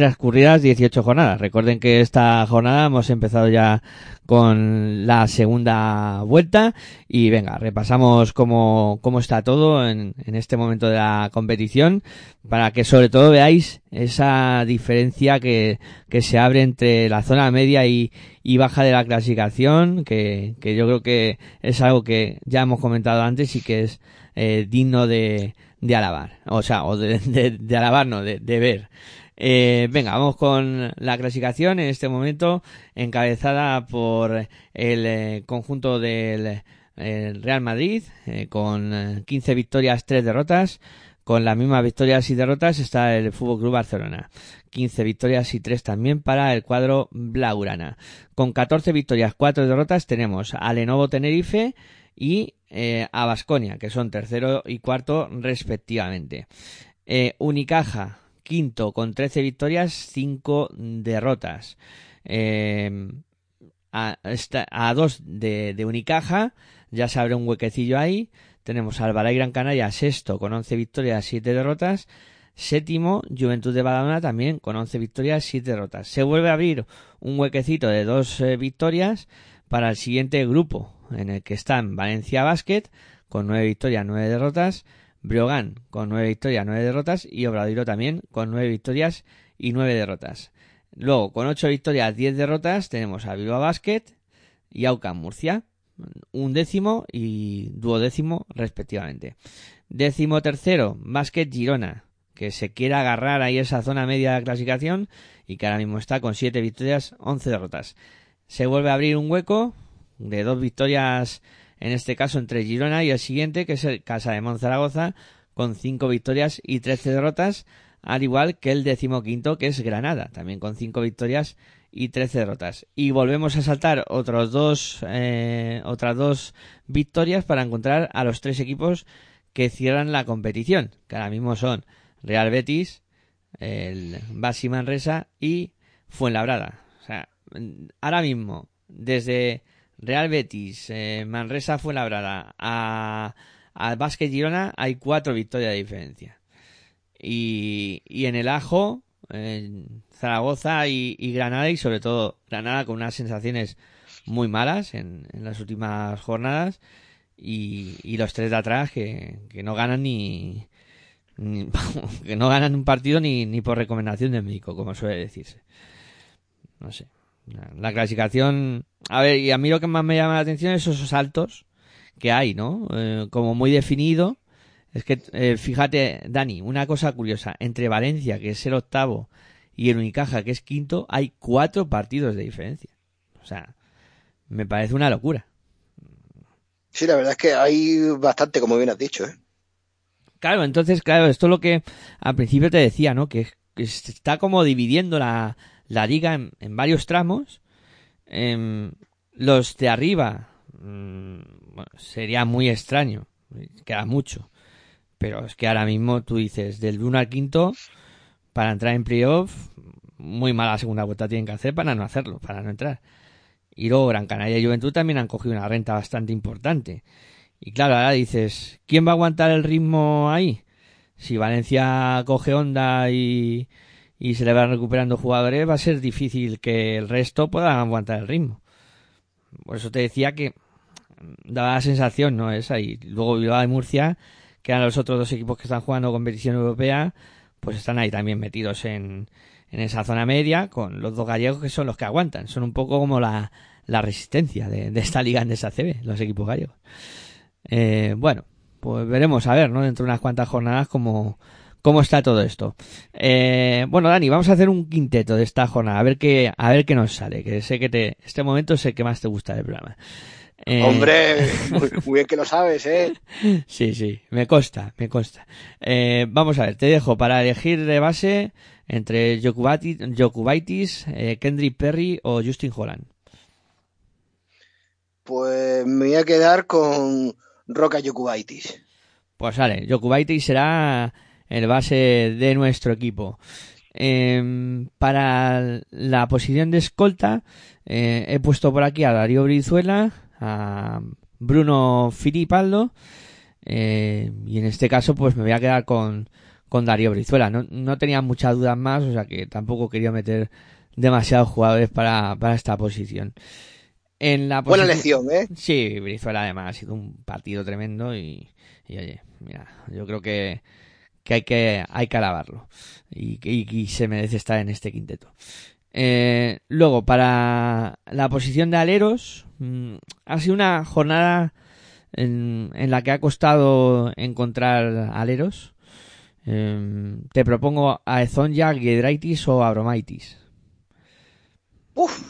transcurridas 18 jornadas. Recuerden que esta jornada hemos empezado ya con la segunda vuelta y venga, repasamos cómo, cómo está todo en, en este momento de la competición para que sobre todo veáis esa diferencia que, que se abre entre la zona media y, y baja de la clasificación, que, que yo creo que es algo que ya hemos comentado antes y que es eh, digno de, de alabar. O sea, o de, de, de alabar, no, de, de ver. Eh, venga, vamos con la clasificación en este momento, encabezada por el eh, conjunto del el Real Madrid, eh, con eh, 15 victorias, 3 derrotas. Con las mismas victorias y derrotas está el Fútbol Club Barcelona. 15 victorias y 3 también para el cuadro Blaugrana. Con 14 victorias, 4 derrotas tenemos a Lenovo Tenerife y eh, a Basconia, que son tercero y cuarto respectivamente. Eh, Unicaja, quinto con 13 victorias, 5 derrotas. Eh, a, dos de, de Unicaja, ya se abre un huequecillo ahí. Tenemos al Balay Gran Canaria sexto con 11 victorias, 7 derrotas. Séptimo, Juventud de Badalona también con 11 victorias, 7 derrotas. Se vuelve a abrir un huequecito de dos eh, victorias para el siguiente grupo, en el que están Valencia Basket con 9 victorias, 9 derrotas. Breogán con 9 victorias, 9 derrotas y Obradoiro también con 9 victorias y 9 derrotas. Luego, con 8 victorias, 10 derrotas, tenemos a Bilbao Basket y Aucas Murcia, un décimo y duodécimo respectivamente. Décimo tercero, Basket Girona, que se quiere agarrar ahí esa zona media de la clasificación y que ahora mismo está con 7 victorias, 11 derrotas. Se vuelve a abrir un hueco de dos victorias en este caso entre Girona y el siguiente, que es el Casa de Monzaragoza, con 5 victorias y 13 derrotas, al igual que el decimoquinto, que es Granada, también con 5 victorias y 13 derrotas. Y volvemos a saltar otros dos, eh, otras dos victorias para encontrar a los tres equipos que cierran la competición, que ahora mismo son Real Betis, el Basi Manresa y Fuenlabrada. O sea, ahora mismo, desde Real Betis, eh, Manresa Fuenlabrada a, al Basket Girona hay cuatro victorias de diferencia. Y, y en el Ajo, en Zaragoza y, Granada, y sobre todo Granada con unas sensaciones muy malas en, en las últimas jornadas, y, y los tres de atrás que, que no ganan ni, ni- que no ganan un partido ni, ni por recomendación del médico, como suele decirse. No sé. La clasificación. A ver, y a mí lo que más me llama la atención es esos saltos que hay, ¿no? Eh, como muy definido. Es que, eh, fíjate, Dani, una cosa curiosa. Entre Valencia, que es el octavo, y el Unicaja, que es quinto, hay cuatro partidos de diferencia. O sea, me parece una locura. Sí, la verdad es que hay bastante, como bien has dicho. ¿eh? Claro, entonces, claro, esto es lo que al principio te decía, ¿no? Que, que se está como dividiendo la, la liga en, en varios tramos. Em, los de arriba mm, sería muy extraño, queda mucho. Pero es que ahora mismo tú dices, del 1 al quinto, para entrar en playoff, muy mala segunda vuelta tienen que hacer para no hacerlo, para no entrar. Y luego Gran Canaria y Juventud también han cogido una renta bastante importante. Y claro, ahora dices, ¿quién va a aguantar el ritmo ahí? Si Valencia coge onda y, y se le van recuperando jugadores, va a ser difícil que el resto pueda aguantar el ritmo. Por eso te decía que daba la sensación, ¿no? Esa. Y luego Bilbao y Murcia, que eran los otros dos equipos que están jugando competición europea, pues están ahí también metidos en, en esa zona media, con los dos gallegos que son los que aguantan. Son un poco como la, la resistencia de, de esta liga en esa CB, los equipos gallegos. Eh, bueno, pues veremos a ver, ¿no? Dentro de unas cuantas jornadas cómo, cómo está todo esto. Eh, bueno, Dani, vamos a hacer un quinteto de esta jornada, a ver qué, a ver qué nos sale, que sé que te, este momento es el que más te gusta del programa. Eh, Hombre, muy, muy bien que lo sabes, ¿eh? Sí, sí, me consta, me consta. Eh, vamos a ver, te dejo para elegir de base entre Jokubaitis, Jokubaitis eh, Kendrick Perry o Justin Holland. Pues me voy a quedar con Roca Yokubaitis. Pues vale, Jokubaitis será el base de nuestro equipo. Eh, para la posición de escolta eh, he puesto por aquí a Darío Brizuela, a Bruno Filipaldo eh, y en este caso pues me voy a quedar con, con Darío Brizuela. No, no tenía muchas dudas más, o sea que tampoco quería meter demasiados jugadores para, para esta posición. En la Buena elección, ¿eh? Sí, Brizuela además ha sido un partido tremendo y, y, oye, mira, yo creo que, que hay que hay que alabarlo y, que- y, y se merece estar en este quinteto. Eh, luego, para la posición de aleros, mm, ha sido una jornada en, en la que ha costado encontrar aleros. Eh, te propongo a Ezonja, Giedraitis o Abromaitis. Uf.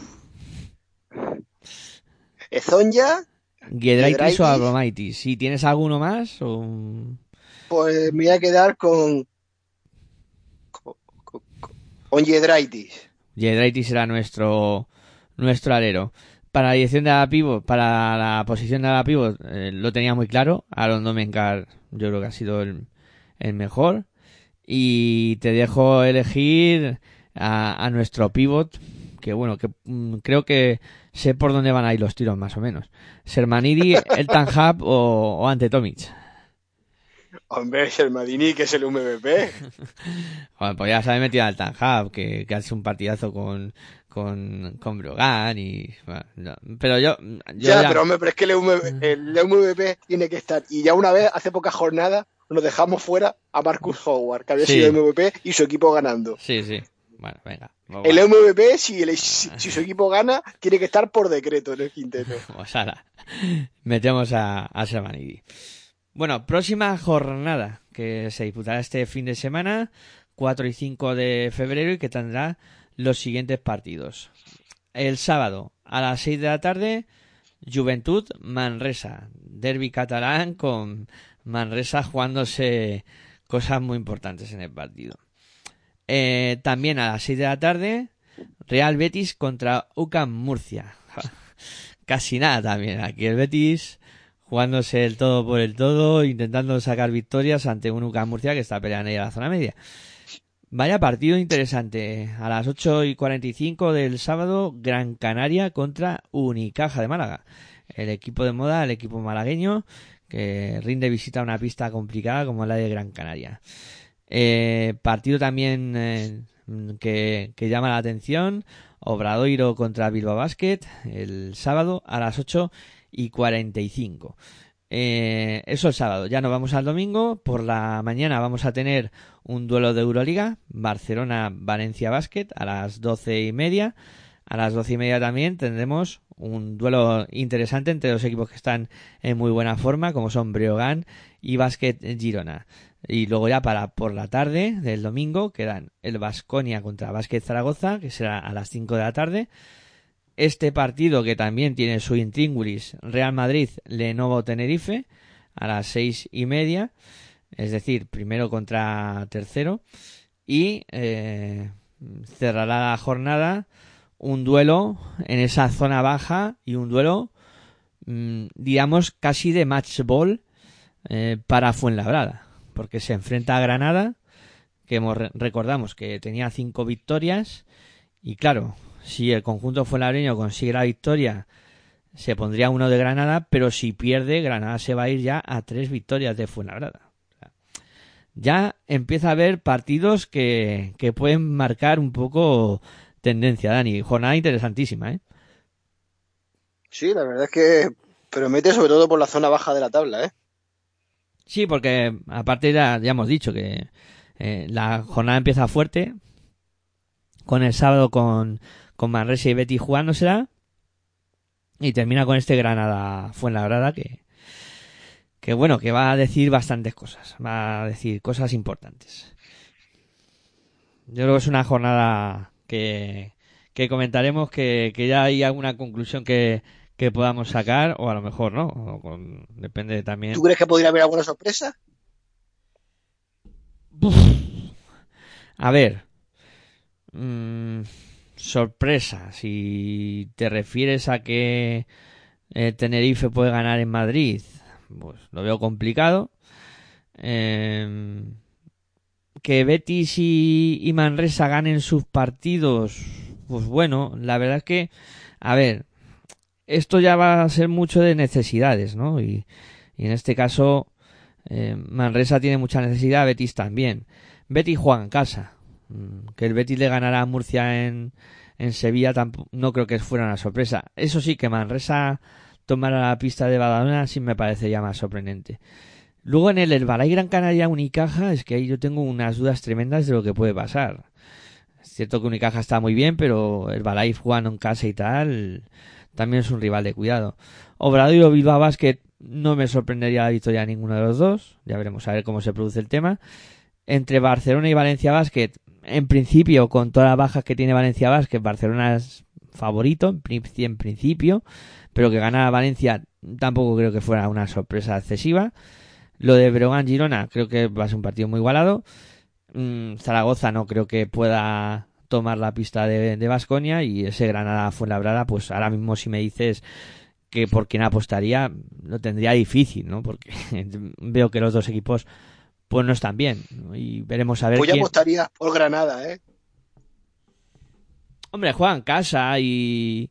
Ezonja, Giedraitis o Abromaitis. Si tienes alguno más o... pues me voy a quedar con. con, con, con Yedraitis. Será nuestro nuestro alero. Para la dirección de la pivot, para la posición de la pivot, eh, lo tenía muy claro. Aaron Domenkar, yo creo que ha sido el, el mejor. Y te dejo elegir a, a nuestro pivot, que bueno, que mm, creo que sé por dónde van a ir los tiros más o menos. Sermanidi, Elton Hub o, o Ante Tomic. Hombre, Shermadini, que es el MVP. Joder, pues ya se había metido al Tanjab, que, que hace un partidazo con, con, con Brogan y, bueno, no. pero yo, yo ya, ya- pero hombre, pero es que el, MVP, el MVP tiene que estar. Y ya una vez, hace pocas jornadas, nos dejamos fuera a Marcus Howard, que había Sí. sido MVP y su equipo ganando. sí, sí, bueno, venga, vamos, El MVP, si, el- si, si su equipo gana, tiene que estar por decreto en el quinteto. vamos, ala. metemos a, a Sermanidi. Bueno, próxima jornada que se disputará este fin de semana, 4 y 5 de febrero y que tendrá los siguientes partidos. El sábado a las 6 de la tarde, Juventud Manresa, derby catalán con Manresa jugándose cosas muy importantes en el partido. Eh, también a las 6 de la tarde, Real Betis contra UCAM Murcia. Casi nada también. Aquí el Betis jugándose el todo por el todo, intentando sacar victorias ante un UCAM Murcia que está peleando ahí a la zona media. Vaya partido interesante. A las 8 y 45 del sábado, Gran Canaria contra Unicaja de Málaga. El equipo de moda, el equipo malagueño, que rinde visita a una pista complicada como la de Gran Canaria. Eh, partido también eh, que, que llama la atención. Obradoiro contra Bilbao Basket el sábado a las 8 y 45. Eh, eso el sábado. Ya nos vamos al domingo. Por la mañana vamos a tener un duelo de Euroliga. Barcelona-Valencia Basket a las doce y media. A las doce y media también tendremos un duelo interesante entre dos equipos que están en muy buena forma, como son Breogán y Basket Girona. Y luego ya para por la tarde del domingo quedan el Vasconia contra Basket Zaragoza, que será a las 5 de la tarde. Este partido que también tiene su intríngulis Real Madrid Lenovo Tenerife a las seis y media, es decir, primero contra tercero. Y eh, cerrará la jornada un duelo en esa zona baja y un duelo mm, digamos casi de match ball eh, para Fuenlabrada porque se enfrenta a Granada que recordamos que tenía cinco victorias y claro si el conjunto fuenlabreño consigue la victoria, se pondría uno de Granada, pero si pierde, Granada se va a ir ya a tres victorias de Fuenlabrada. Ya empieza a haber partidos que, que pueden marcar un poco tendencia, Dani. Jornada interesantísima, ¿eh? Sí, la verdad es que promete sobre todo por la zona baja de la tabla, ¿eh? Sí, porque aparte ya, ya hemos dicho que eh, la jornada empieza fuerte, con el sábado con, con Manresa y Betty jugándosela, y termina con este Granada Fuenlabrada que, que bueno, que va a decir bastantes cosas, va a decir cosas importantes. Yo creo que es una jornada que, que comentaremos que, que ya hay alguna conclusión que, que podamos sacar, o a lo mejor no, o con- depende también. ¿Tú crees que podría haber alguna sorpresa? A ver. mm, sorpresa. Si te refieres a que eh, Tenerife puede ganar en Madrid, pues lo veo complicado. Em, que Betis y, y Manresa ganen sus partidos, pues bueno, la verdad es que, a ver, esto ya va a ser mucho de necesidades, ¿no? Y, en este caso, Eh, Manresa tiene mucha necesidad, Betis también. Betis juega en casa. Mm, Que el Betis le ganara a Murcia en, en Sevilla tampo- no creo que fuera una sorpresa. Eso sí, que Manresa tomara la pista de Badalona sí me parecería más sorprendente. Luego en el Herbalife Gran Canaria Unicaja es que ahí yo tengo unas dudas tremendas de lo que puede pasar. Es cierto que Unicaja está muy bien, pero Herbalife jugando en casa y tal también es un rival de cuidado. Obradoiro o Bilbao Basket no me sorprendería la victoria de ninguno de los dos. Ya veremos a ver cómo se produce el tema. Entre Barcelona y Valencia Basket, en principio, con todas las bajas que tiene Valencia Basket, Barcelona es favorito, en principio, pero que ganara Valencia tampoco creo que fuera una sorpresa excesiva. Lo de Breogán Girona creo que va a ser un partido muy igualado. Mm, Zaragoza no creo que pueda tomar la pista de Vasconia y ese Granada Fuenlabrada, pues ahora mismo si me dices que por quién apostaría, lo tendría difícil, ¿no? Porque veo que los dos equipos pues no están bien ¿no? y veremos a ver Pues yo quién... apostaría por Granada, ¿eh? Hombre, juega en casa y,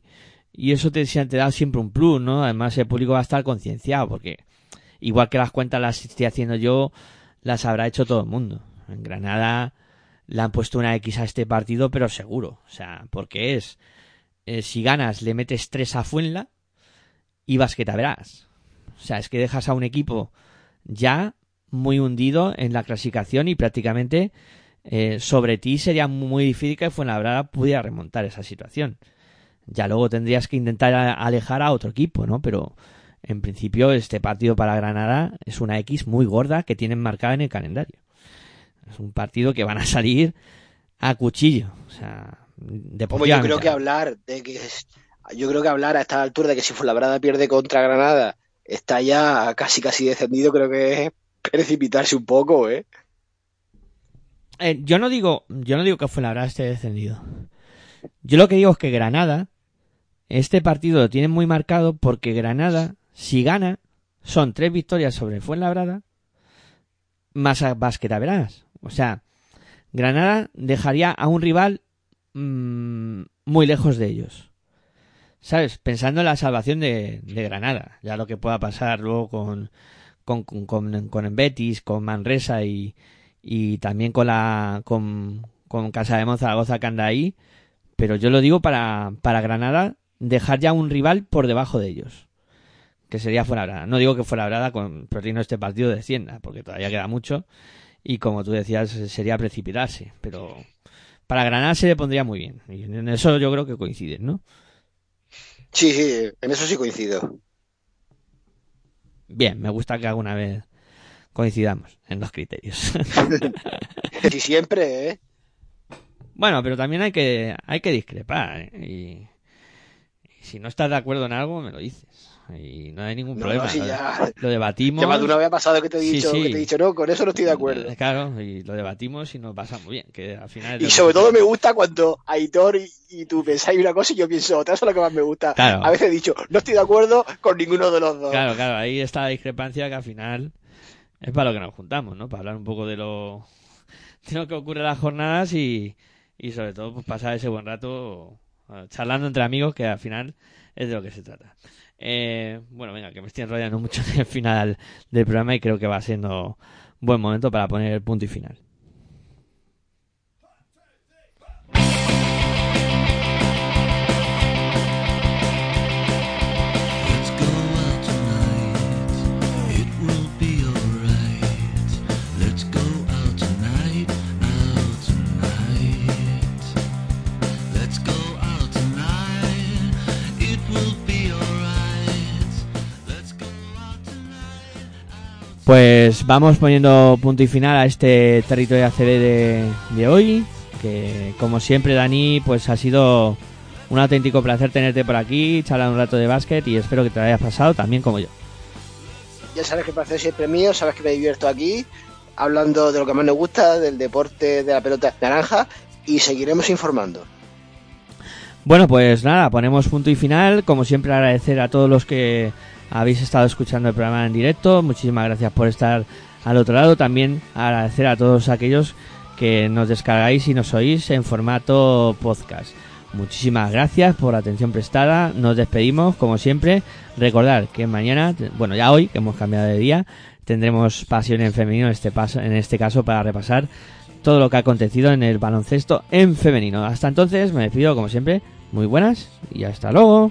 y eso te, te da siempre un plus, ¿no? Además, el público va a estar concienciado porque igual que las cuentas las estoy haciendo yo, las habrá hecho todo el mundo. En Granada le han puesto una X a este partido, pero seguro. O sea, porque es, eh, si ganas, le metes tres a Fuenla y vas que te verás. O sea, es que dejas a un equipo ya muy hundido en la clasificación y prácticamente eh, sobre ti sería muy difícil que Fuenlabrada pudiera remontar esa situación. Ya luego tendrías que intentar alejar a otro equipo, ¿no? Pero en principio este partido para Granada es una X muy gorda que tienen marcada en el calendario. Es un partido que van a salir a cuchillo. O sea, Como yo creo que hablar de que yo creo que hablar a esta altura de que si Fuenlabrada pierde contra Granada está ya casi casi descendido, creo que es precipitarse un poco, ¿eh? Eh, yo no digo, yo no digo que Fuenlabrada esté descendido. Yo lo que digo es que Granada, este partido lo tiene muy marcado porque Granada, si gana, son tres victorias sobre Fuenlabrada, más a Basket verás. O sea, Granada dejaría a un rival mm, muy lejos de ellos. ¿Sabes? Pensando en la salvación de, Granada. Ya lo que pueda pasar luego con, con, con, con, Betis, con Manresa y, y también con la con, con Casa de Zaragoza que anda ahí. Pero yo lo digo para, para Granada dejar ya un rival por debajo de ellos. Que sería Fuenlabrada. No digo que Fuenlabrada con perdiendo este partido descienda, porque todavía queda mucho. Y como tú decías, sería precipitarse. Pero para Granada se le pondría muy bien. Y en eso yo creo que coinciden, ¿no? Sí, sí, en eso sí coincido. Bien, me gusta que alguna vez coincidamos en los criterios. Sí, siempre, ¿eh? Bueno, pero también hay que, hay que discrepar. ¿eh? Y, y si no estás de acuerdo en algo, me lo dices. Y no hay ningún No, problema. no, lo, ya. lo debatimos. Ya más de una vez ha pasado que te he dicho, sí. que te he dicho, no, con eso no estoy de acuerdo. Eh, Claro, y lo debatimos y nos pasa muy bien. Que al final Y sobre todo me gusta cuando Aitor y, y tú pensáis una cosa y yo pienso otra, eso es lo que más me gusta. Claro. A veces he dicho, no estoy de acuerdo con ninguno de los dos. Claro, claro, ahí está la discrepancia que al final es para lo que nos juntamos, ¿no? Para hablar un poco de lo, de lo que ocurre en las jornadas y, y sobre todo pues, pasar ese buen rato eh, charlando entre amigos que al final es de lo que se trata. Eh, bueno, venga, que me estoy enrollando mucho en el final del programa y creo que va siendo buen momento para poner el punto y final. Pues vamos poniendo punto y final a este territorio ACB de, hoy. Que como siempre, Dani, pues ha sido un auténtico placer tenerte por aquí, charlar un rato de básquet y espero que te lo hayas pasado también como yo. Ya sabes que el placer siempre es mío, sabes que me divierto aquí, hablando de lo que más nos gusta, del deporte de la pelota naranja, y seguiremos informando. Bueno, pues nada, ponemos punto y final. Como siempre, agradecer a todos los que habéis estado escuchando el programa en directo. Muchísimas gracias por estar al otro lado. También agradecer a todos aquellos que nos descargáis y nos oís en formato podcast. Muchísimas gracias por la atención prestada. Nos despedimos, como siempre. Recordar que mañana, bueno, ya hoy, que hemos cambiado de día, tendremos Pasión en Femenino, este paso, en este caso, para repasar todo lo que ha acontecido en el baloncesto en femenino. Hasta entonces, me despido, como siempre. Muy buenas y hasta luego.